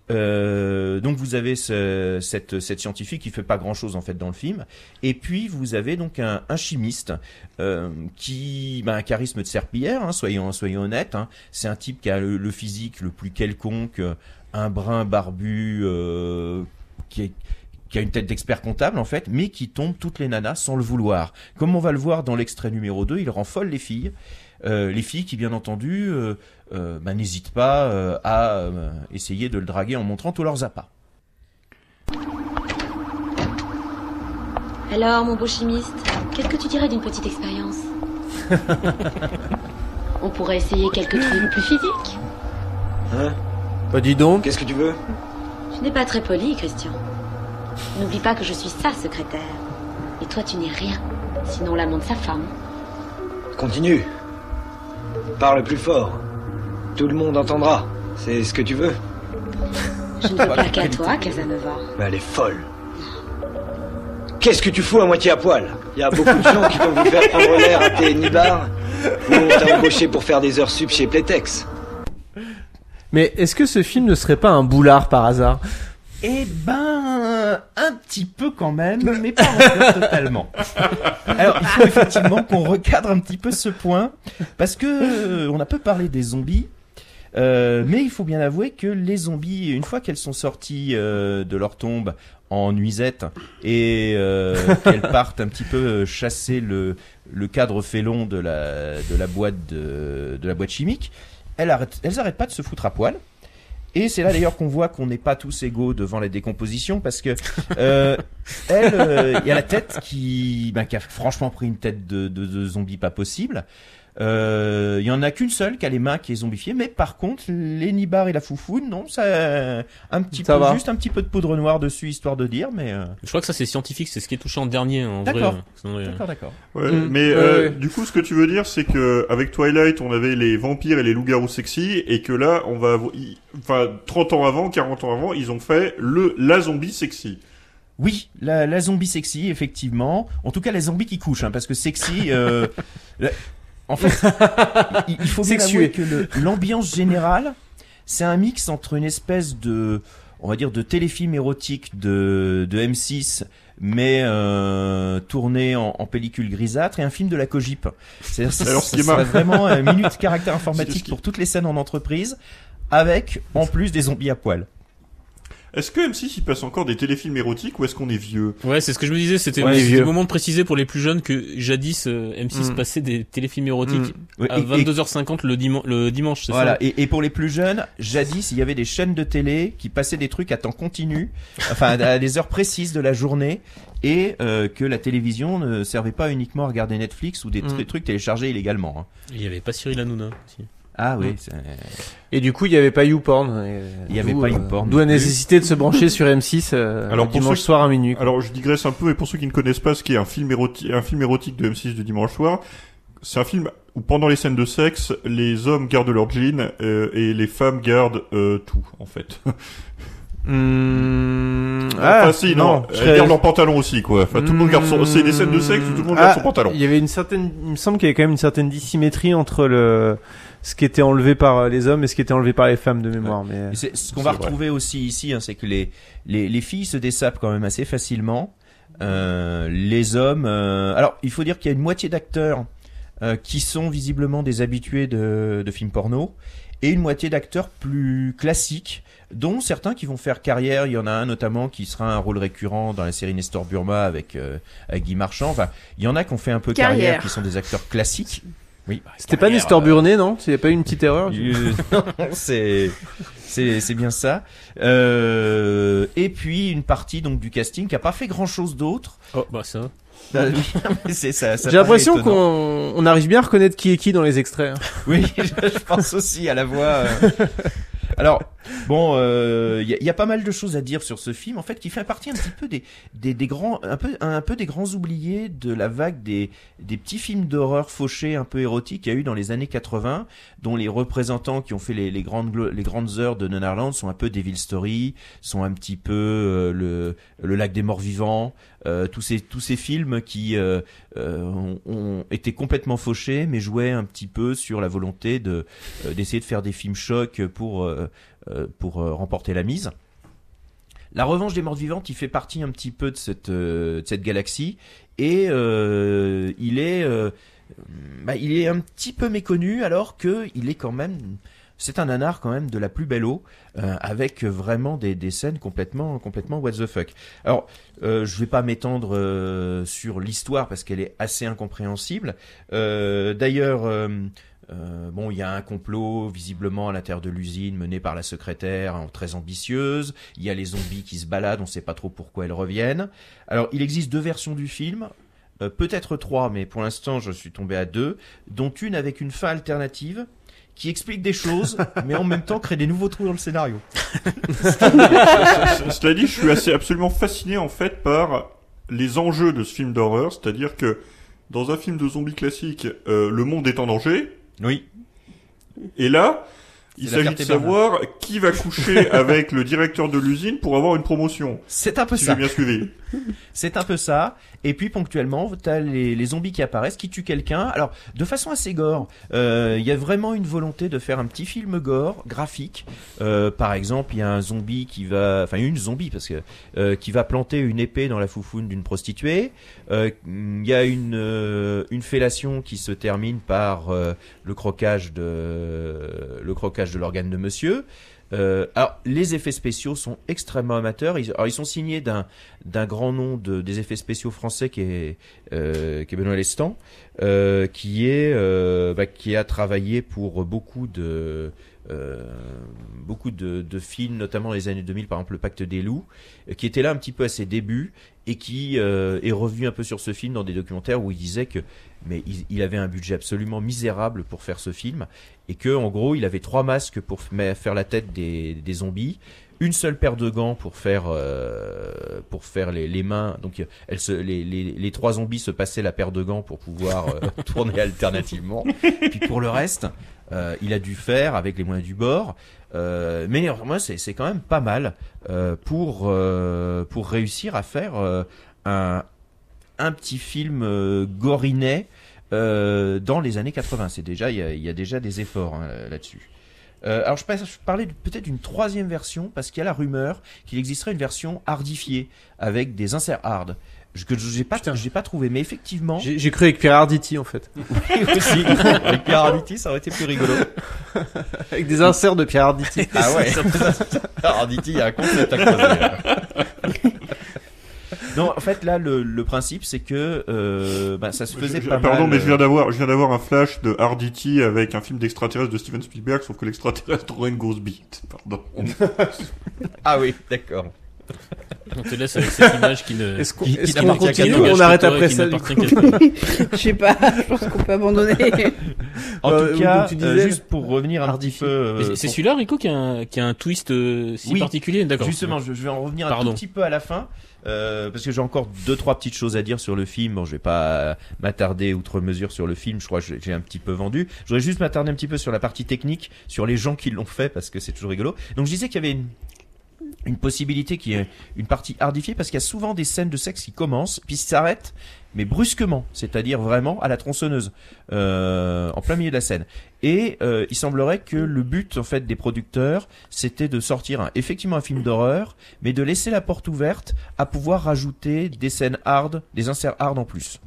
Euh, donc vous avez ce- cette, scientifique qui fait pas grand chose en fait dans le film, et puis vous avez donc un, chimiste qui bah, un charisme de serpillière, hein, soyons soyons honnêtes. hein. C'est un type qui a le, le physique le plus quelconque, un brun barbu qui est qui a une tête d'expert comptable en fait, mais qui tombe toutes les nanas sans le vouloir. Comme on va le voir dans l'extrait numéro 2, il rend folle les filles. Euh, les filles qui bien entendu euh, euh, bah, n'hésitent pas euh, à euh, essayer de le draguer en montrant tous leurs appâts. Alors, mon beau chimiste, qu'est-ce que tu dirais d'une petite expérience? On pourrait essayer quelques trucs plus physiques. Hein? Bah dis donc. Qu'est-ce que tu veux? Tu n'es pas très poli, Christian. N'oublie pas que je suis sa secrétaire. Et toi, tu n'es rien. Sinon, l'amant de sa femme. Continue. Parle plus fort. Tout le monde entendra. C'est ce que tu veux Je ne veux pas qu'à toi, Casanova. Mais elle est folle. Qu'est-ce que tu fous à moitié à poil? Il y a beaucoup de gens qui vont vous faire prendre l'air à tes nibards. Ou on t'a embauché pour faire des heures sup chez Playtex. Mais est-ce que ce film ne serait pas un boulard par hasard? Eh ben, un petit peu quand même, mais pas encore totalement. Alors, il faut effectivement qu'on recadre un petit peu ce point, parce que euh, on a peu parlé des zombies. euh, mais il faut bien avouer que les zombies, une fois qu'elles sont sorties euh, de leur tombe en nuisette et euh, qu'elles partent un petit peu chasser le, le cadre félon de la, de la boîte de, de la boîte chimique, elles arrêtent, elles arrêtent pas de se foutre à poil. Et c'est là d'ailleurs qu'on voit qu'on n'est pas tous égaux devant la décomposition parce que euh, elle, euh, il y a la tête qui, ben, qui a franchement pris une tête de, de, de zombie pas possible. Euh, Il y en a qu'une seule qui a les mains qui est zombifiée, mais par contre les nibards et la foufoune, non, ça un petit Ça peu, va. juste un petit peu de poudre noire dessus histoire de dire, mais. euh, Je crois que ça c'est scientifique, c'est ce qui est touché en dernier en vrai. D'accord. euh, sinon, euh, D'accord, d'accord. Ouais, Mm. mais Ouais, euh, ouais. du coup, ce que tu veux dire, c'est que avec Twilight, on avait les vampires et les loups-garous sexy, et que là, on va, avoir- enfin, 30 ans avant, 40 ans avant, ils ont fait le la zombie sexy. Oui, la, la zombie sexy, effectivement. En tout cas, la zombie qui couche, hein, parce que sexy. Euh, la- en fait, il, il faut bien avouer que l'ambiance générale, c'est un mix entre une espèce de, on va dire, de téléfilm érotique de, de M6, mais euh, tourné en, en pellicule grisâtre, et un film de la Cogip. C'est-à-dire, vraiment un minute caractère informatique pour toutes les scènes en entreprise, avec en plus des zombies à poil. Est-ce que M6 il passe encore des téléfilms érotiques ou est-ce qu'on est vieux? Ouais, c'est ce que je me disais, c'était Ouais, le moment de préciser pour les plus jeunes que jadis euh, M6 Mm. passait des téléfilms érotiques Ouais, à et- et- 22h50 le, diman- le dimanche, c'est Voilà, ça? et, et pour les plus jeunes, jadis, il y avait des chaînes de télé qui passaient des trucs à temps continu, enfin à des heures précises de la journée, et euh, que la télévision ne servait pas uniquement à regarder Netflix ou des Mm. trucs téléchargés illégalement. hein. Il y avait pas Cyril Hanouna aussi. Ah oui, Mm. Et du coup, il n'y avait pas YouPorn. Il y avait pas euh, YouPorn D'où la nécessité de se brancher sur M6 euh, Alors, le pour dimanche ceux- soir à minuit. quoi. Alors, je digresse un peu, et pour ceux qui ne connaissent pas ce qu'est un film érotique, un film érotique de M6 du dimanche soir, c'est un film où pendant les scènes de sexe, les hommes gardent leur jean euh, et les femmes gardent euh, tout, en fait. Hmm, enfin, si, non, je elles serais- gardent leur pantalon aussi, quoi. Enfin, tout le monde garde son, c'est des scènes de sexe où tout le monde Ah, garde son pantalon. Il y avait une certaine, il me semble qu'il y avait quand même une certaine dissymétrie entre le ce qui était enlevé par euh, les hommes et ce qui était enlevé par les femmes de mémoire. Mais Et c'est- ce qu'on va vrai. retrouver aussi ici, hein, c'est que les, les, les filles se dessapent quand même assez facilement. Euh, les hommes... euh, Alors, il faut dire qu'il y a une moitié d'acteurs euh, qui sont visiblement des habitués de, de films porno et une moitié d'acteurs plus classiques dont certains qui vont faire carrière. Il y en a un notamment qui sera un rôle récurrent dans la série Nestor Burma avec, euh, avec Guy Marchand. Enfin, il y en a qui ont fait un peu carrière, Carrière. qui sont des acteurs classiques. Oui, bah, C'était pas Nestor euh, Burnet, non? Il n'y a pas eu une petite erreur euh, non, c'est c'est c'est bien ça. Euh, et puis une partie donc du casting qui a pas fait grand chose d'autre. Oh, bah ça. C'est ça. ça J'ai l'impression qu'on on arrive bien à reconnaître qui est qui dans les extraits. hein. Oui, je, je pense aussi à la voix. euh. Alors, bon, euh, il il y a pas mal de choses à dire sur ce film, en fait, qui fait partie un petit peu des, des, des grands, un peu, un peu des grands oubliés de la vague des, des petits films d'horreur fauchés, un peu érotiques, qu'il y a eu dans les années 80, dont les représentants qui ont fait les, les grandes, les grandes heures de Nonarland sont un peu Devil Story, sont un petit peu euh, le, le lac des morts vivants, euh, tous ces, tous ces films qui euh, euh, ont, ont été complètement fauchés, mais jouaient un petit peu sur la volonté de euh, d'essayer de faire des films chocs pour euh, euh, pour euh, remporter la mise. La Revanche des Morts Vivantes, il fait partie un petit peu de cette euh, galaxie et euh, il est euh, bah, il est un petit peu méconnu alors que il est quand même c'est un nanar quand même de la plus belle eau euh, avec vraiment des, scènes complètement complètement what the fuck. Alors euh, je vais pas m'étendre euh, sur l'histoire parce qu'elle est assez incompréhensible. Euh, D'ailleurs euh, bon, il y a un complot visiblement à l'intérieur de l'usine mené par la secrétaire hein, très ambitieuse. Il y a les zombies qui se baladent, on sait pas trop pourquoi elles reviennent. Alors, il existe deux versions du film, euh, peut-être trois, mais pour l'instant, je suis tombé à deux, dont une avec une fin alternative qui explique des choses, mais en même temps crée des nouveaux trous dans le scénario. Cela dit, je suis assez absolument fasciné en fait par les enjeux de ce film d'horreur, c'est-à-dire que dans un film de zombies classique, euh, le monde est en danger. Oui. Et là, Il s'agit de savoir qui va coucher avec le directeur de l'usine pour avoir une promotion. C'est un peu si ça. j'ai bien suivi. C'est un peu ça. Et puis ponctuellement, t'as les, les zombies qui apparaissent, qui tuent quelqu'un. Alors, de façon assez gore. Euh, Il y a vraiment une volonté de faire un petit film gore, graphique. Euh, par exemple, il y a un zombie qui va, enfin une zombie parce que euh, qui va planter une épée dans la foufoune d'une prostituée. Il y a une fellation qui se termine par le croquage de le croquage de l'organe de Monsieur. Euh, alors, les effets spéciaux sont extrêmement amateurs. Ils, alors, ils sont signés d'un d'un grand nom de, des effets spéciaux français qui est, euh, qui est Benoît Lestan, euh, qui est euh, bah, qui a travaillé pour beaucoup de beaucoup de, films, notamment les années 2000, par exemple Le Pacte des loups, euh, qui était là un petit peu à ses débuts et qui euh, est revenu un peu sur ce film dans des documentaires où il disait que mais il, avait un budget absolument misérable pour faire ce film et que en gros il avait trois masques pour faire la tête des, zombies une seule paire de gants pour faire euh, pour faire les, mains. Donc euh, les, trois zombies se passaient la paire de gants pour pouvoir euh, tourner alternativement. Puis pour le reste euh, il a dû faire avec les moyens du bord euh, mais moi c'est quand même pas mal euh, pour pour réussir à faire un un petit film gorinet dans les années 80. C'est déjà, il y a, déjà des efforts hein, là-dessus. Alors je, je parlais peut-être d'une troisième version parce qu'il y a la rumeur qu'il existerait une version hardifiée avec des inserts hard. Je- Que j'ai pas, j'ai pas trouvé, mais effectivement. J'ai cru avec Pierre Arditi en fait. Oui aussi. avec Pierre Arditi, ça aurait été plus rigolo. avec des inserts de Pierre Arditi. Ah ouais. Arditi, il y a un concept à creuser. là. Non, en fait, là, le, le principe, c'est que euh, bah, ça se faisait Je- pas Pardon, mal. mais je euh, viens d'avoir, je viens d'avoir un flash de Hardity avec un film d'extraterrestre de Steven Spielberg, sauf que l'extraterrestre aurait une grosse bite. Pardon. ah oui, d'accord. On te laisse avec cette image qui ne. Est-ce qu'on n'appartient continue ou on arrête après ça. Je sais pas, je pense qu'on peut abandonner. En Euh, tout cas, tu euh, disais- juste pour revenir un petit peu. euh, c'est- celui-là, Rico, qui a un, qui a un twist euh, si Oui, particulier D'accord. Justement, je, je vais en revenir un tout petit peu à la fin, euh, parce que j'ai encore deux trois petites choses à dire sur le film. Bon, je vais pas m'attarder outre mesure sur le film. Je crois que j'ai- j'ai un petit peu vendu. Je voudrais juste m'attarder un petit peu sur la partie technique, sur les gens qui l'ont fait, parce que c'est toujours rigolo. Donc, je disais qu'il y avait une une possibilité qui est une partie hardifiée parce qu'il y a souvent des scènes de sexe qui commencent puis s'arrêtent mais brusquement c'est-à-dire vraiment à la tronçonneuse euh, en plein milieu de la scène. Et euh, il semblerait que le but en fait des producteurs c'était de sortir effectivement un film d'horreur mais de laisser la porte ouverte à pouvoir rajouter des scènes hard des inserts hard en plus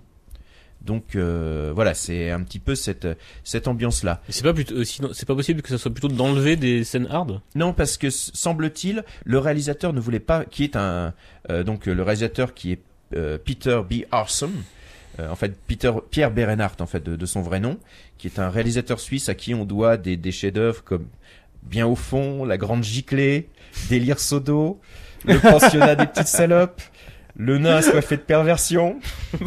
donc euh, voilà c'est un petit peu cette cette ambiance là C'est pas plutôt, euh, sinon, c'est pas possible que ça soit plutôt d'enlever des scènes hard? Non, parce que semble-t-il, le réalisateur ne voulait pas, qui est un euh, donc euh, le réalisateur qui est euh, Peter B. Arson, euh, en fait Peter Pierre Berenhardt en fait de, de son vrai nom, qui est un réalisateur suisse à qui on doit des, des chefs-d'œuvre comme Bien au fond, La Grande Giclée, Délire Sodo, Le Pensionnat des petites salopes, Le nain assoiffé de perversion.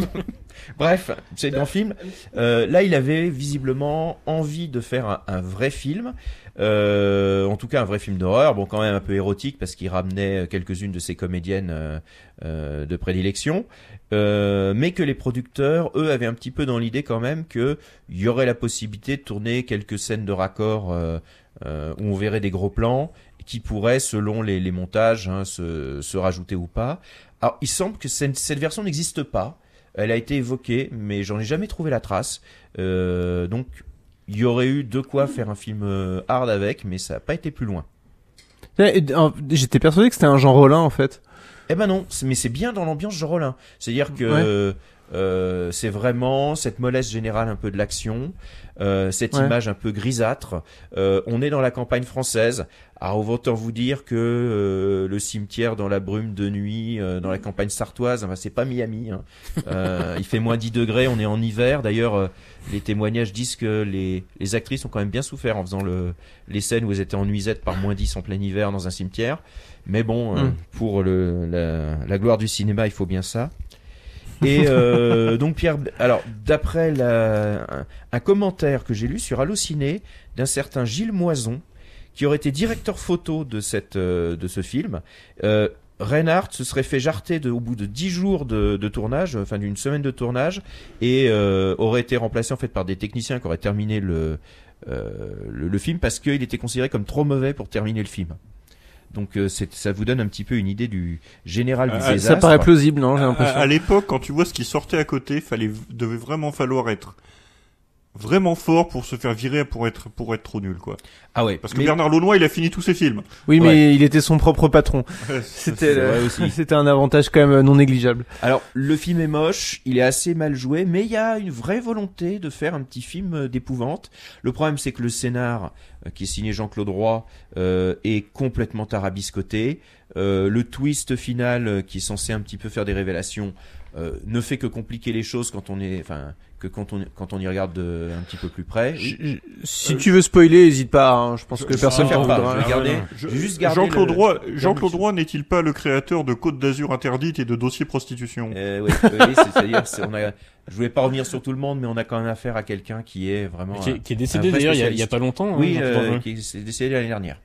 Bref, c'est dans le film. Euh, là, il avait visiblement envie de faire un, un vrai film. Euh, en tout cas, un vrai film d'horreur. Bon, quand même un peu érotique parce qu'il ramenait quelques-unes de ses comédiennes euh, euh, de prédilection. Euh, mais que les producteurs, eux, avaient un petit peu dans l'idée quand même que il y aurait la possibilité de tourner quelques scènes de raccord euh, euh, où on verrait des gros plans qui pourraient, selon les, les montages, hein, se, se rajouter ou pas. Alors, il semble que cette, cette version n'existe pas. Elle a été évoquée, mais j'en ai jamais trouvé la trace. Euh, donc, il y aurait eu de quoi faire un film euh, hard avec, mais ça n'a pas été plus loin. Eh, J'étais persuadé que c'était un Jean Rollin en fait. Eh ben non, mais c'est bien dans l'ambiance Jean Rollin. C'est-à-dire que Ouais. Euh, c'est vraiment cette mollesse générale un peu de l'action, euh, cette Ouais. image un peu grisâtre. Euh, on est dans la campagne française. Alors autant vous dire que euh, le cimetière dans la brume de nuit, euh, dans la campagne sartoise, enfin c'est pas Miami. Hein. Euh, il fait moins 10 degrés, on est en hiver. D'ailleurs, les témoignages disent que les, les actrices ont quand même bien souffert en faisant le, les scènes où elles étaient en nuisette par moins 10 en plein hiver dans un cimetière. Mais bon, Mm. pour le, la, la gloire du cinéma, il faut bien ça. Et euh, donc Pierre, alors d'après un, commentaire que j'ai lu sur Allociné d'un certain Gilles Moison, qui aurait été directeur photo de cette euh, de ce film, euh, Reinhardt se serait fait jarter de, au bout de 10 jours de, de tournage, enfin d'une semaine de tournage, et aurait été remplacé en fait par des techniciens qui auraient terminé le, le, le film parce qu'il était considéré comme trop mauvais pour terminer le film. Donc euh, c'est- ça vous donne un petit peu une idée du général du Ah, désastre. non J'ai À, l'impression. à l'époque, quand tu vois ce qui sortait à côté, fallait devait vraiment falloir être vraiment fort pour se faire virer pour être pour être trop nul quoi. Ah ouais. Parce que mais- Bernard Launois, il a fini tous ses films. Oui, mais Ouais. il était son propre patron. Ouais, C'était c'était un avantage quand même non négligeable. Alors, le film est moche, il est assez mal joué, mais il y a une vraie volonté de faire un petit film euh, d'épouvante. Le problème, c'est que le scénar, euh, qui est signé Jean-Claude Roy, euh, est complètement tarabiscoté. Euh, le twist final, euh, qui est censé un petit peu faire des révélations, euh, ne fait que compliquer les choses quand on est, enfin, que quand on quand on y regarde de, un petit peu plus près. Si tu veux spoiler, hésite pas. hein, Je pense que je- personne pas, voudra. Jean-Claude Roy, Jean-Claude Roy n'est-il pas le créateur de Côte d'Azur interdite et de dossier prostitution? Euh, oui, oui, oui, c'est- c'est-à-dire, c'est- on a, je voulais pas revenir sur tout le monde, mais on a quand même affaire à quelqu'un qui est vraiment Qui est- un- qui est décédé d'ailleurs il y a- y pas longtemps, hein, Oui, Jean-Claude euh, qui est décédé l'année dernière.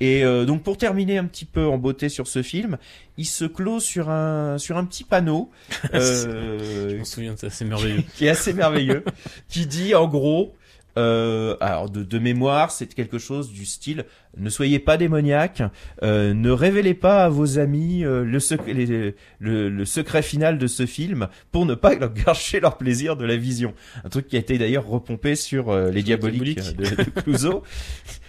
Et euh, donc pour terminer un petit peu en beauté sur ce film, il se clôt sur un sur un petit panneau euh, Je m'en souviens de ça, c'est merveilleux. qui est assez merveilleux, qui dit en gros, euh, alors de, de mémoire, c'est quelque chose du style ne soyez pas démoniaque, euh, ne révélez pas à vos amis euh, le, sec- les- le, le secret final de ce film pour ne pas leur gâcher leur plaisir de la vision. Un truc qui a été d'ailleurs repompé sur euh, les diaboliques Diaboliques. de, de Clouseau.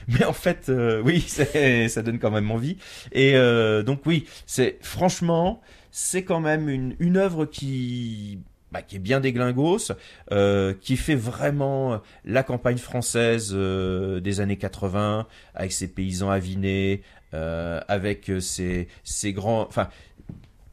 Mais en fait, euh, oui, ça donne quand même envie. Et euh, donc oui, c'est franchement, c'est quand même une, œuvre qui bah, qui est bien déglingos, euh, qui fait vraiment la campagne française des années 80, avec ses paysans avinés, avec ses, ses grands...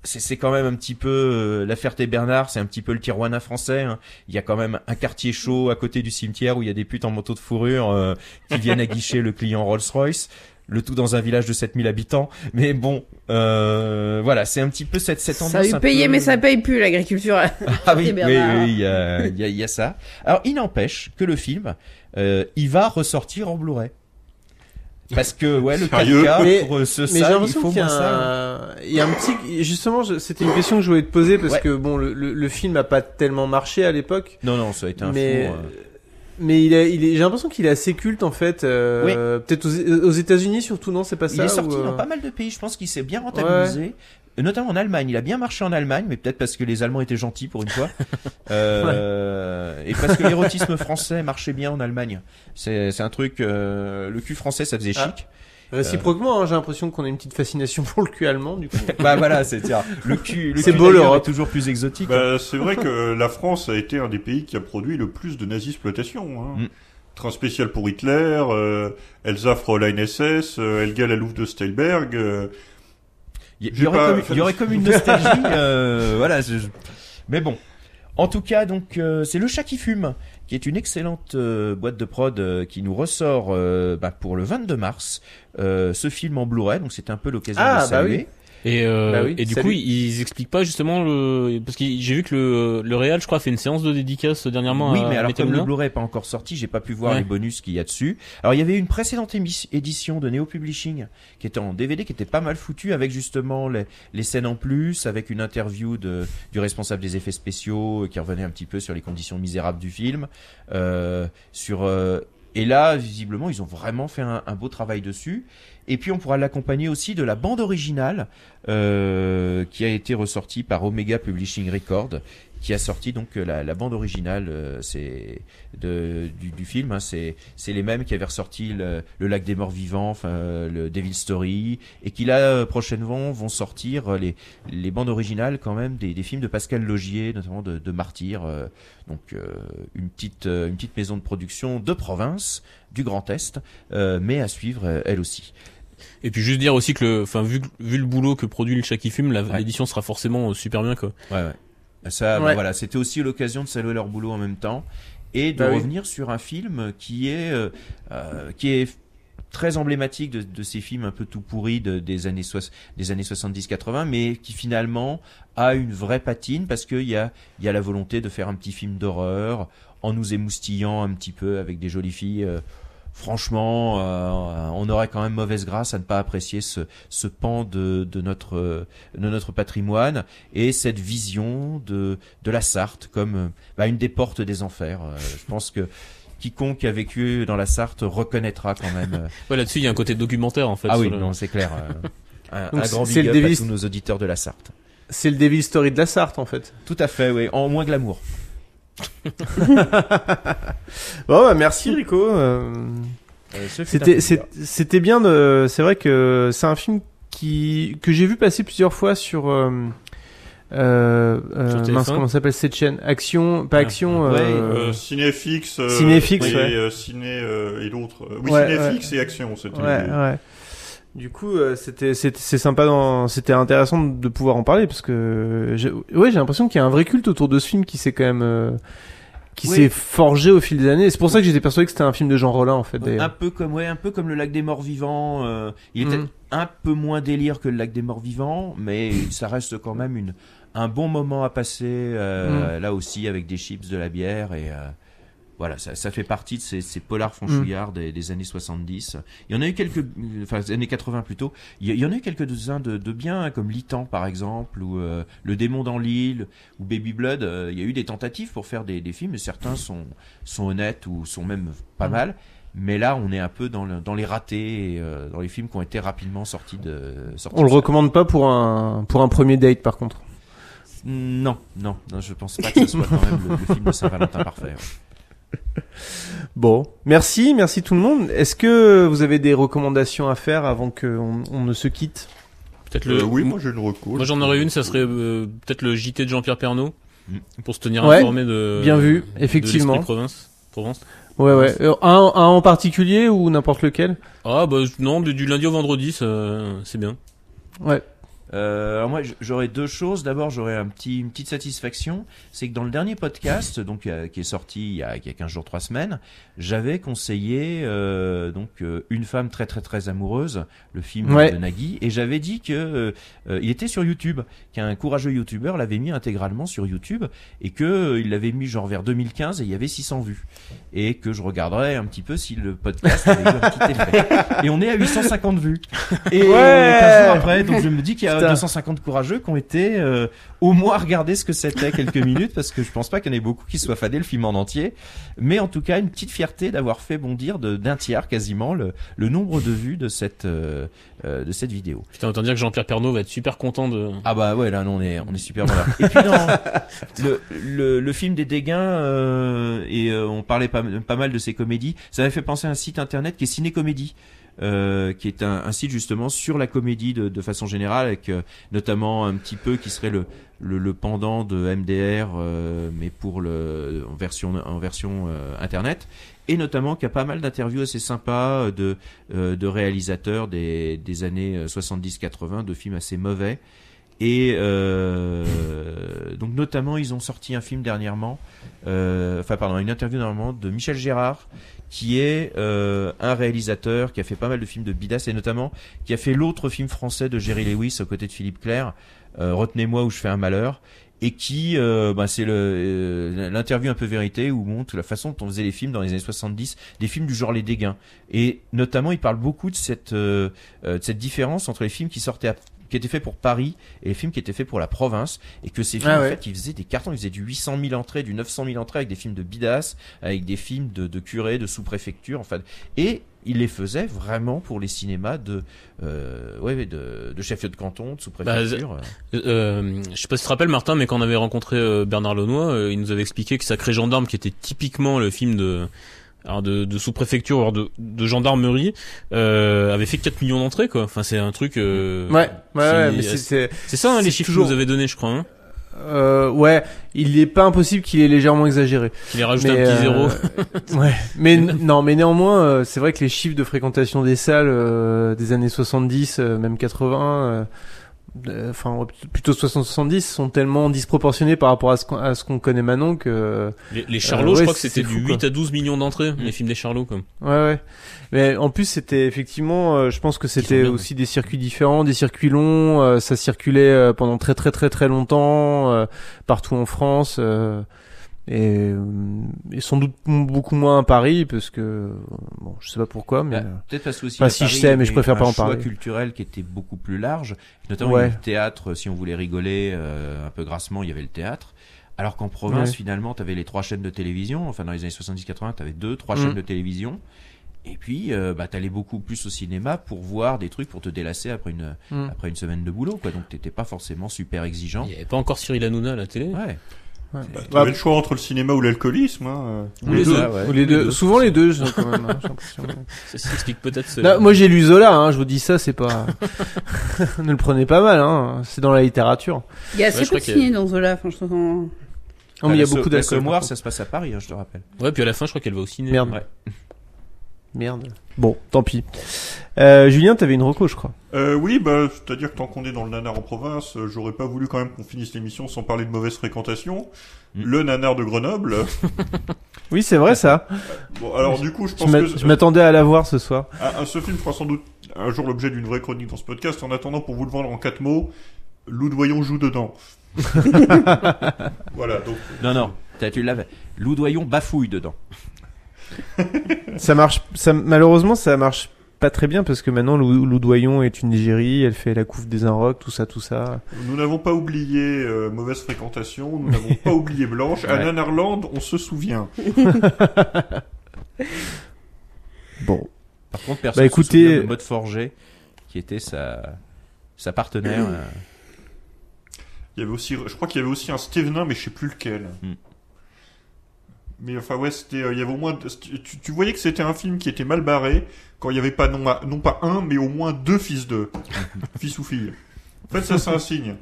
c'est c'est quand même un petit peu euh, la Ferté-Bernard, c'est un petit peu le Tijuana français. hein. Il y a quand même un quartier chaud à côté du cimetière où il y a des putes en manteau de fourrure euh, qui viennent aguicher le client Rolls-Royce. Le tout dans un village de 7000 habitants. Mais bon, euh, voilà, c'est un petit peu cette, cette ambiance. Ça a eu payé, peu- mais ça paye plus l'agriculture. ah oui, oui, Bernard. oui, il y a, il y a- y a ça. Alors, il n'empêche que le film, euh, il va ressortir en Blu-ray. Parce que, ouais, le Sérieux 4K, mais, pour euh, ce mais j'ai ça, il l'impression faut qu'il y a moins ça. un, il y a un petit, justement, je- c'était une question que je voulais te poser parce Ouais. que bon, le, le, le film a pas tellement marché à l'époque. Non, non, ça a été un mais, fond, euh. mais il est, il est, j'ai l'impression qu'il est assez culte en fait. euh, Peut-être aux, aux États-Unis surtout, non, c'est pas ça. Il est sorti ou, euh, dans pas mal de pays, je pense qu'il s'est bien rentabilisé. Notamment en Allemagne, il a bien marché en Allemagne, mais peut-être parce que les Allemands étaient gentils pour une fois, Euh, et parce que l'érotisme français marchait bien en Allemagne. C'est c'est un truc, euh, le cul français, ça faisait Ah. chic. Réciproquement, hein, j'ai l'impression qu'on a une petite fascination pour le cul allemand, du coup. bah voilà, c'est tiens, le cul, le c'est cul beau d'ailleurs l'Europe. est toujours plus exotique. Bah, c'est vrai que la France a été un des pays qui a produit le plus de nazi-exploitation. Hein. Mm. Train spécial pour Hitler, euh, Elsa Fräulein SS, euh, Elga la Louve de Steinberg. euh, Il y, aurait pas- comme, il y aurait comme une nostalgie, euh, voilà. je- je- Mais bon, en tout cas, donc euh, c'est le chat qui fume, qui est une excellente euh, boîte de prod euh, qui nous ressort euh, bah, pour le 22 mars euh, ce film en Blu-ray. Donc c'est un peu l'occasion Ah, de bah saluer. oui. Et, euh, Bah oui, et du salut. coup, ils expliquent pas justement le parce que j'ai vu que le le Real, je crois, a fait une séance de dédicace dernièrement. Oui, à mais alors Metal comme le. Blu-ray est pas encore sorti, j'ai pas pu voir Ouais. les bonus qu'il y a dessus. Alors il y avait une précédente édition de Neo Publishing qui était en DVD, qui était pas mal foutue avec justement les, les scènes en plus, avec une interview de, du responsable des effets spéciaux euh, qui revenait un petit peu sur les conditions misérables du film. Euh, sur euh, et là, visiblement, ils ont vraiment fait un, beau travail dessus. Et puis, on pourra l'accompagner aussi de la bande originale euh, qui a été ressortie par Omega Publishing Record, qui a sorti donc euh, la, la bande originale euh, c'est de, du, du film. hein, c'est les mêmes qui avaient ressorti le, le Lac des Morts Vivants, euh, le Devil Story, et qui là prochainement vont sortir les les bandes originales quand même des, des films de Pascal Logier, notamment de, de Martyr. euh, donc une petite une petite maison de production de province du Grand Est, mais à suivre elle aussi. Et puis juste dire aussi que enfin vu, vu le boulot que produit le chat qui fume, la- Ouais. l'édition sera forcément super bien quoi. Ouais, ouais. Ça, bah, voilà, c'était aussi l'occasion de saluer leur boulot en même temps et de Bah oui. revenir sur un film qui est euh, euh, qui est très emblématique de, de ces films un peu tout pourris de- des années soix- des années 70-80, mais qui finalement a une vraie patine parce qu'il y a il y a la volonté de faire un petit film d'horreur en nous émoustillant un petit peu avec des jolies filles. euh, franchement, euh, on aurait quand même mauvaise grâce à ne pas apprécier ce, ce pan de, de notre de notre patrimoine et cette vision de de la Sarthe comme bah, une des portes des enfers. Euh, je pense que quiconque a vécu dans la Sarthe reconnaîtra quand même. euh, Ouais, là-dessus, il y a un côté documentaire en fait. ah oui, le- non, c'est clair. euh, un, Donc, un grand c'est big le up à tous nos auditeurs de la Sarthe. C'est le Devil Story de la Sarthe en fait. Tout à fait, oui, en moins glamour. Bon, bah, merci Rico. euh, Euh, C'était bien de. C'est vrai que c'est un film qui que j'ai vu passer plusieurs fois sur. Euh, euh, euh, mince, TF1? comment s'appelle cette chaîne? Action, pas Ah, Action. Ouais, euh, euh, Cinéfix, euh, Cinéfix, et, ouais. euh, Ciné euh, et l'autre. Oui, Ouais, Cinéfix ouais. et Action, c'était. Ouais, ouais. Du coup, euh, c'était c'est sympa, dans- c'était intéressant de pouvoir en parler parce que j'ai- ouais, j'ai l'impression qu'il y a un vrai culte autour de ce film qui s'est quand même euh, qui Oui. s'est forgé au fil des années. C'est pour ça que j'étais persuadé que c'était un film de Jean Rollin en fait. Un peu comme ouais, un peu comme le lac des morts vivants. euh, il était Mhm. un peu moins délire que le lac des morts vivants, mais ça reste quand même une un bon moment à passer Mhm. là aussi avec des chips, de la bière et voilà, ça, ça fait partie de ces, ces polars franchouillards des, des années 70. Il y en a eu quelques, enfin des années 80 plutôt. Il y, en a eu quelques-uns de, de bien, hein, comme Litan par exemple, ou euh, Le démon dans l'île, ou Baby Blood. Euh, il y a eu des tentatives pour faire des, des films, et certains sont, sont honnêtes ou sont même pas Mhm. mal. Mais là, on est un peu dans, le- dans les ratés, et, euh, dans les films qui ont été rapidement sortis de. Sortis On le de- recommande pas pour un pour un premier date par contre? Non, non, non, je pense pas que ce soit quand même le, le film de Saint-Valentin parfait. ouais. Bon, merci, merci tout le monde. Est-ce que vous avez des recommandations à faire avant qu'on on ne se quitte? Peut-être le. Euh, oui, moi j'ai une reco. Moi j'en aurais une, ça serait euh, peut-être le JT de Jean-Pierre Pernaud pour se tenir Ouais, informé de. bien vu, de effectivement. l'esprit Provence. Provence. Ouais, ouais. Euh, un, un en particulier ou n'importe lequel? Ah bah non, du, du lundi au vendredi, c'est bien. Ouais. Euh, alors moi, j'aurais deux choses. D'abord, j'aurais un petit, une petite satisfaction, c'est que dans le dernier podcast, donc euh, qui est sorti il y, a, il y a 15 jours, 3 semaines, j'avais conseillé euh, donc euh, une femme très très très amoureuse, le film Ouais. de Nagui, et j'avais dit que euh, il était sur YouTube, qu'un courageux YouTuber l'avait mis intégralement sur YouTube, et que il l'avait mis genre vers 2015 et il y avait 600 vues, et que je regarderais un petit peu si le podcast avait eu un petit effet. Et on est à 850 vues. Et Ouais 15 jours après, donc je me dis qu'il y a Putain. 250 courageux qui ont été euh, au moins regarder ce que c'était quelques minutes parce que je pense pas qu'il y en ait beaucoup qui soient fadés le film en entier mais en tout cas une petite fierté d'avoir fait bondir d'un tiers quasiment le, le nombre de vues de cette euh, euh, de cette vidéo. Putain, autant dire que Jean-Pierre Pernaud va être super content de. Ah bah ouais là non, on est on est super voilà. Et puis dans le, le, le film des Dégains euh, et euh, on parlait pas, pas mal de ces comédies, ça m'a fait penser à un site internet qui est Ciné Comédie. Euh, qui est un, un site justement sur la comédie de, de façon générale, avec euh, notamment un petit peu qui serait le, le, le pendant de MDR, euh, mais pour le en version en version euh, internet, et notamment qui a pas mal d'interviews assez sympas euh, de de réalisateurs des des années euh, 70-80, de films assez mauvais. Et euh, donc notamment ils ont sorti un film dernièrement, euh, enfin pardon, une interview dernièrement de Michel Gérard, qui est euh, un réalisateur qui a fait pas mal de films de Bidas et notamment qui a fait l'autre film français de Jerry Lewis aux côtés de Philippe Clair, euh, Retenez-moi où je fais un malheur. Et qui, euh, bah, c'est euh, l'interview un peu vérité où montre la façon dont on faisait les films dans les années 70, des films du genre Les Dégains. Et notamment, il parle beaucoup de cette de cette différence entre les films qui sortaient à qui étaient faits pour Paris et les films qui étaient faits pour la province et que ces films Ah en fait ils faisaient des cartons ils faisaient du 800 000 entrées du 900 000 entrées avec des films de bidas avec des films de, de curés de sous-préfecture enfin et il les faisait vraiment pour les cinémas de euh, ouais, de, de chefs de canton de Bah, sous-préfecture euh, euh, je sais pas si tu te rappelles Martin, mais quand on avait rencontré euh, Bernard Lenoy, euh, il nous avait expliqué que Sacré Gendarme, qui était typiquement le film de alors de, de sous-préfecture, alors de, de gendarmerie, euh, avait fait 4 millions d'entrées quoi. Enfin c'est un truc. Euh, Ouais, ouais, ouais, mais c'est- c'est- ça hein, les chiffres toujours- que vous avez donnés, je crois. Hein Euh, ouais, il est pas impossible qu'il ait légèrement exagéré. Qu'il ait rajouté Mais, un petit euh, zéro. ouais, mais non, mais néanmoins, euh, c'est vrai que les chiffres de fréquentation des salles euh, des années 70, euh, même 80, euh, euh, enfin plutôt 60-70, sont tellement disproportionnés par rapport à ce qu'on à ce qu'on connaît maintenant que Les, les Charlots, euh, je ouais, crois que c'était du quoi. 8 à 12 millions d'entrées, les films des Charlots quoi. Ouais, ouais. Mais en plus, c'était effectivement, euh, je pense que c'était bien, aussi des circuits différents, des circuits longs. euh, ça circulait euh, pendant très très très très longtemps euh, partout en France. Et, euh, et sans doute beaucoup moins à Paris, parce que bon, je sais pas pourquoi, mais Bah, Peut-être parce que aussi Enfin, à si Paris, je sais, mais je préfère pas un en choix parler. culturel qui était beaucoup plus large. Notamment, Ouais. il y avait le théâtre, si on voulait rigoler euh, un peu grassement, il y avait le théâtre. Alors qu'en province, Ouais. finalement, tu avais les trois chaînes de télévision. Enfin, dans les années 70-80, tu avais deux, trois Mm. chaînes de télévision. Et puis, euh, bah, t'allais beaucoup plus au cinéma pour voir des trucs pour te délasser après une, Mm. après une semaine de boulot, quoi. Donc, t'étais pas forcément super exigeant. Il n'y avait pas encore Cyril Hanouna à la télé. Ouais. Bah, T'avais le choix entre le cinéma ou l'alcoolisme. Hein. Ou les, deux. Ou les deux. Souvent les deux, j'ai- quand même. hein. Ça s'explique peut-être. ce- Là, moi j'ai lu Zola, hein, je vous dis ça, c'est pas. ne le prenez pas mal, hein. C'est dans la littérature. Il y a assez Ouais, peu de signes dans Zola, enfin, je trouve. en- Non, mais il y a la so- beaucoup La d'alcool. Par contre. ça se passe à Paris, hein, je te rappelle. Ouais, puis à la fin, je crois qu'elle va au ciné. Merde. Merde. Bon, tant pis. Euh, Julien, t'avais une reco, je crois. Euh, oui, bah, c'est-à-dire que tant qu'on est dans le nanar en province, euh, j'aurais pas voulu quand même qu'on finisse l'émission sans parler de mauvaise fréquentation. Mm. Le nanar de Grenoble. Oui, c'est vrai ça. bon, alors du coup, je pense que je m'attendais à la voir ce soir. Ah, ah, ce film fera sans doute un jour l'objet d'une vraie chronique dans ce podcast. En attendant, pour vous le vendre en quatre mots, Lou Doyon joue dedans. voilà, donc. Non, non, t'as- tu l'avais. Loudoyon bafouille dedans. Ça marche, ça, malheureusement, ça marche pas très bien parce que maintenant Lou, Lou Doyon est une égérie, elle fait la couve des Inrocks, tout ça, tout ça. Nous n'avons pas oublié euh, mauvaise fréquentation, nous n'avons pas oublié Blanche. À Ouais. Nanarland, on se souvient. Bon. Par contre, personne Bah, ne se écoutez- souvient de Maud Forger, qui était sa, sa partenaire. euh, Il y avait aussi, je crois qu'il y avait aussi un Stevenin, mais je sais plus lequel. Hmm. Mais enfin ouais, c'était, euh, il y avait au moins, tu, tu voyais que c'était un film qui était mal barré quand il y avait pas non, non pas un, mais au moins deux fils de, fils ou filles. En fait, ça c'est un signe.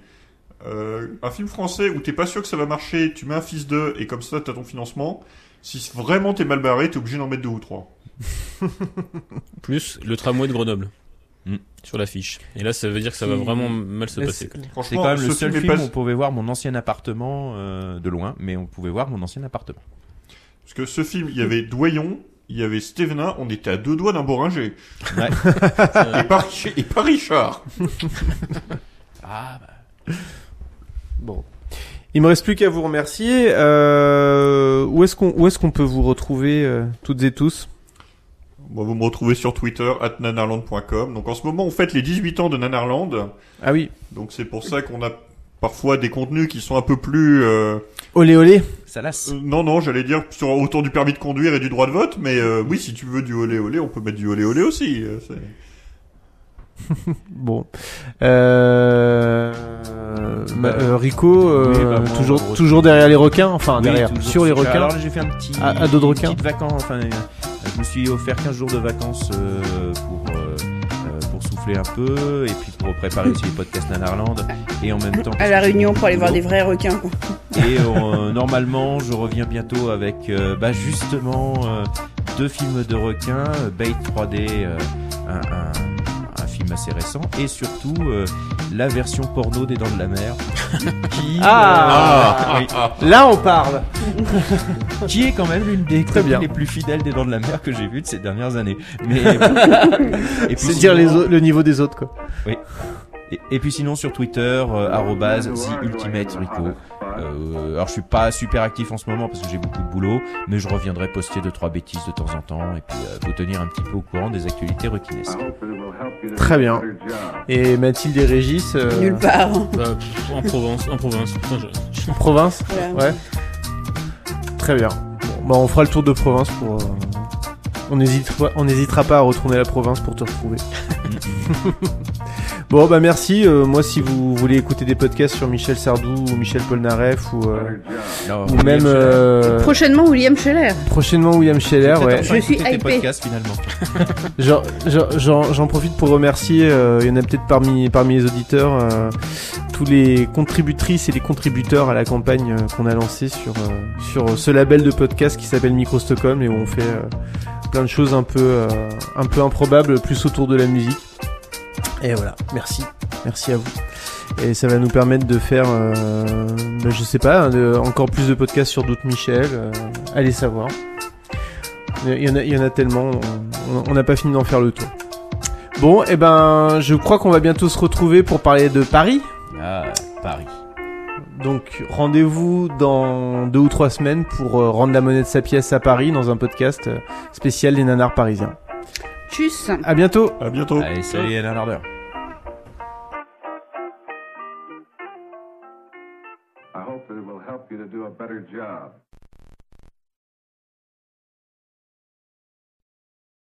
Euh, un film français où t'es pas sûr que ça va marcher, tu mets un fils de et comme ça t'as ton financement. Si vraiment t'es mal barré, t'es obligé d'en mettre deux ou trois. Plus le tramway de Grenoble. Mm. Sur l'affiche. Et là, ça veut dire que ça va vraiment mal se Mais passer. c'est- quand même le seul film pas- où on pouvait voir mon ancien appartement euh, de loin, mais on pouvait voir mon ancien appartement. Parce que ce film, il y avait Doyon, il y avait Stevenin, on était à deux doigts d'un Boringer. Ouais. et, pas, Rich- et pas Richard. ah bah. Bon. Il me reste plus qu'à vous remercier. Euh, où est-ce qu'on où est-ce qu'on peut vous retrouver euh, toutes et tous? Bon, vous me retrouvez sur Twitter, at nanarland.com. Donc en ce moment, on fête les 18 ans de Nanarland. Ah oui. Donc c'est pour ça qu'on a parfois des contenus qui sont un peu plus... Euh... Olé olé. Ça lasse. euh, non, non, j'allais dire sur autour du permis de conduire et du droit de vote, mais euh, oui, si tu veux du olé olé, on peut mettre du olé olé aussi. euh, c'est- Bon. Euh... ma- euh, Rico, euh, Oui, bah, moi, toujours, toujours derrière les requins, enfin Oui, derrière, toujours sur les requins. Alors là, j'ai fait un petit, à, à dos de petite vacances. Enfin, euh, je me suis offert 15 jours de vacances euh, euh, euh, pour souffler un peu et puis pour préparer aussi les podcasts Nanarland et en même temps. À la Réunion pour aller voir des vrais requins. Et euh, normalement, je reviens bientôt avec euh, bah, justement euh, deux films de requins, Bait 3D, euh, un, un- un film assez récent, et surtout euh, la version porno des Dents de la Mer, qui, Ah. euh, oui, Là, on parle. qui est quand même l'une des bien. les plus fidèles des Dents de la Mer que j'ai vues de ces dernières années. Mais et puis C'est dire les le niveau des autres, quoi. oui. Et, et puis sinon sur Twitter, euh, arrobase The Ultimate Rico. Euh, alors je suis pas super actif en ce moment parce que j'ai beaucoup de boulot, mais je reviendrai poster deux trois bêtises de temps en temps et puis euh, vous tenir un petit peu au courant des actualités requinesques. Très bien. Et Mathilde et Régis. euh, Nulle part. Bah, en Provence, en province. Je- En province. Ouais. Très bien. Bon, bah on fera le tour de province pour. euh, On n'hésitera on n'hésitera pas à retourner à la province pour te retrouver. bon bah merci. euh, moi si vous voulez écouter des podcasts sur Michel Sardou ou Michel Polnareff ou, euh, Non, ou même euh, Prochainement, William Scheller. prochainement William Scheller. Ouais. Je suis hypé. podcasts finalement. J'en- j'en- profite pour remercier, euh, il y en a peut-être parmi, parmi les auditeurs, euh, tous les contributrices et les contributeurs à la campagne euh, qu'on a lancée sur, euh, sur ce label de podcast qui s'appelle Micro Stockholm et où on fait euh, plein de choses un peu, euh, un peu improbables, plus autour de la musique. Et voilà, merci, merci à vous. Et ça va nous permettre de faire, euh, bah, je sais pas, de- encore plus de podcasts sur d'autres Michel, euh, allez savoir. Il y en a, il y en a tellement, on- n'a pas fini d'en faire le tour. Bon, et ben, je crois qu'on va bientôt se retrouver pour parler de Paris. Ah, Paris. Donc rendez-vous dans deux ou trois semaines pour euh, rendre la monnaie de sa pièce à Paris dans un podcast spécial des nanars parisiens. Tchuss. À bientôt. À bientôt. Allez, salut, à un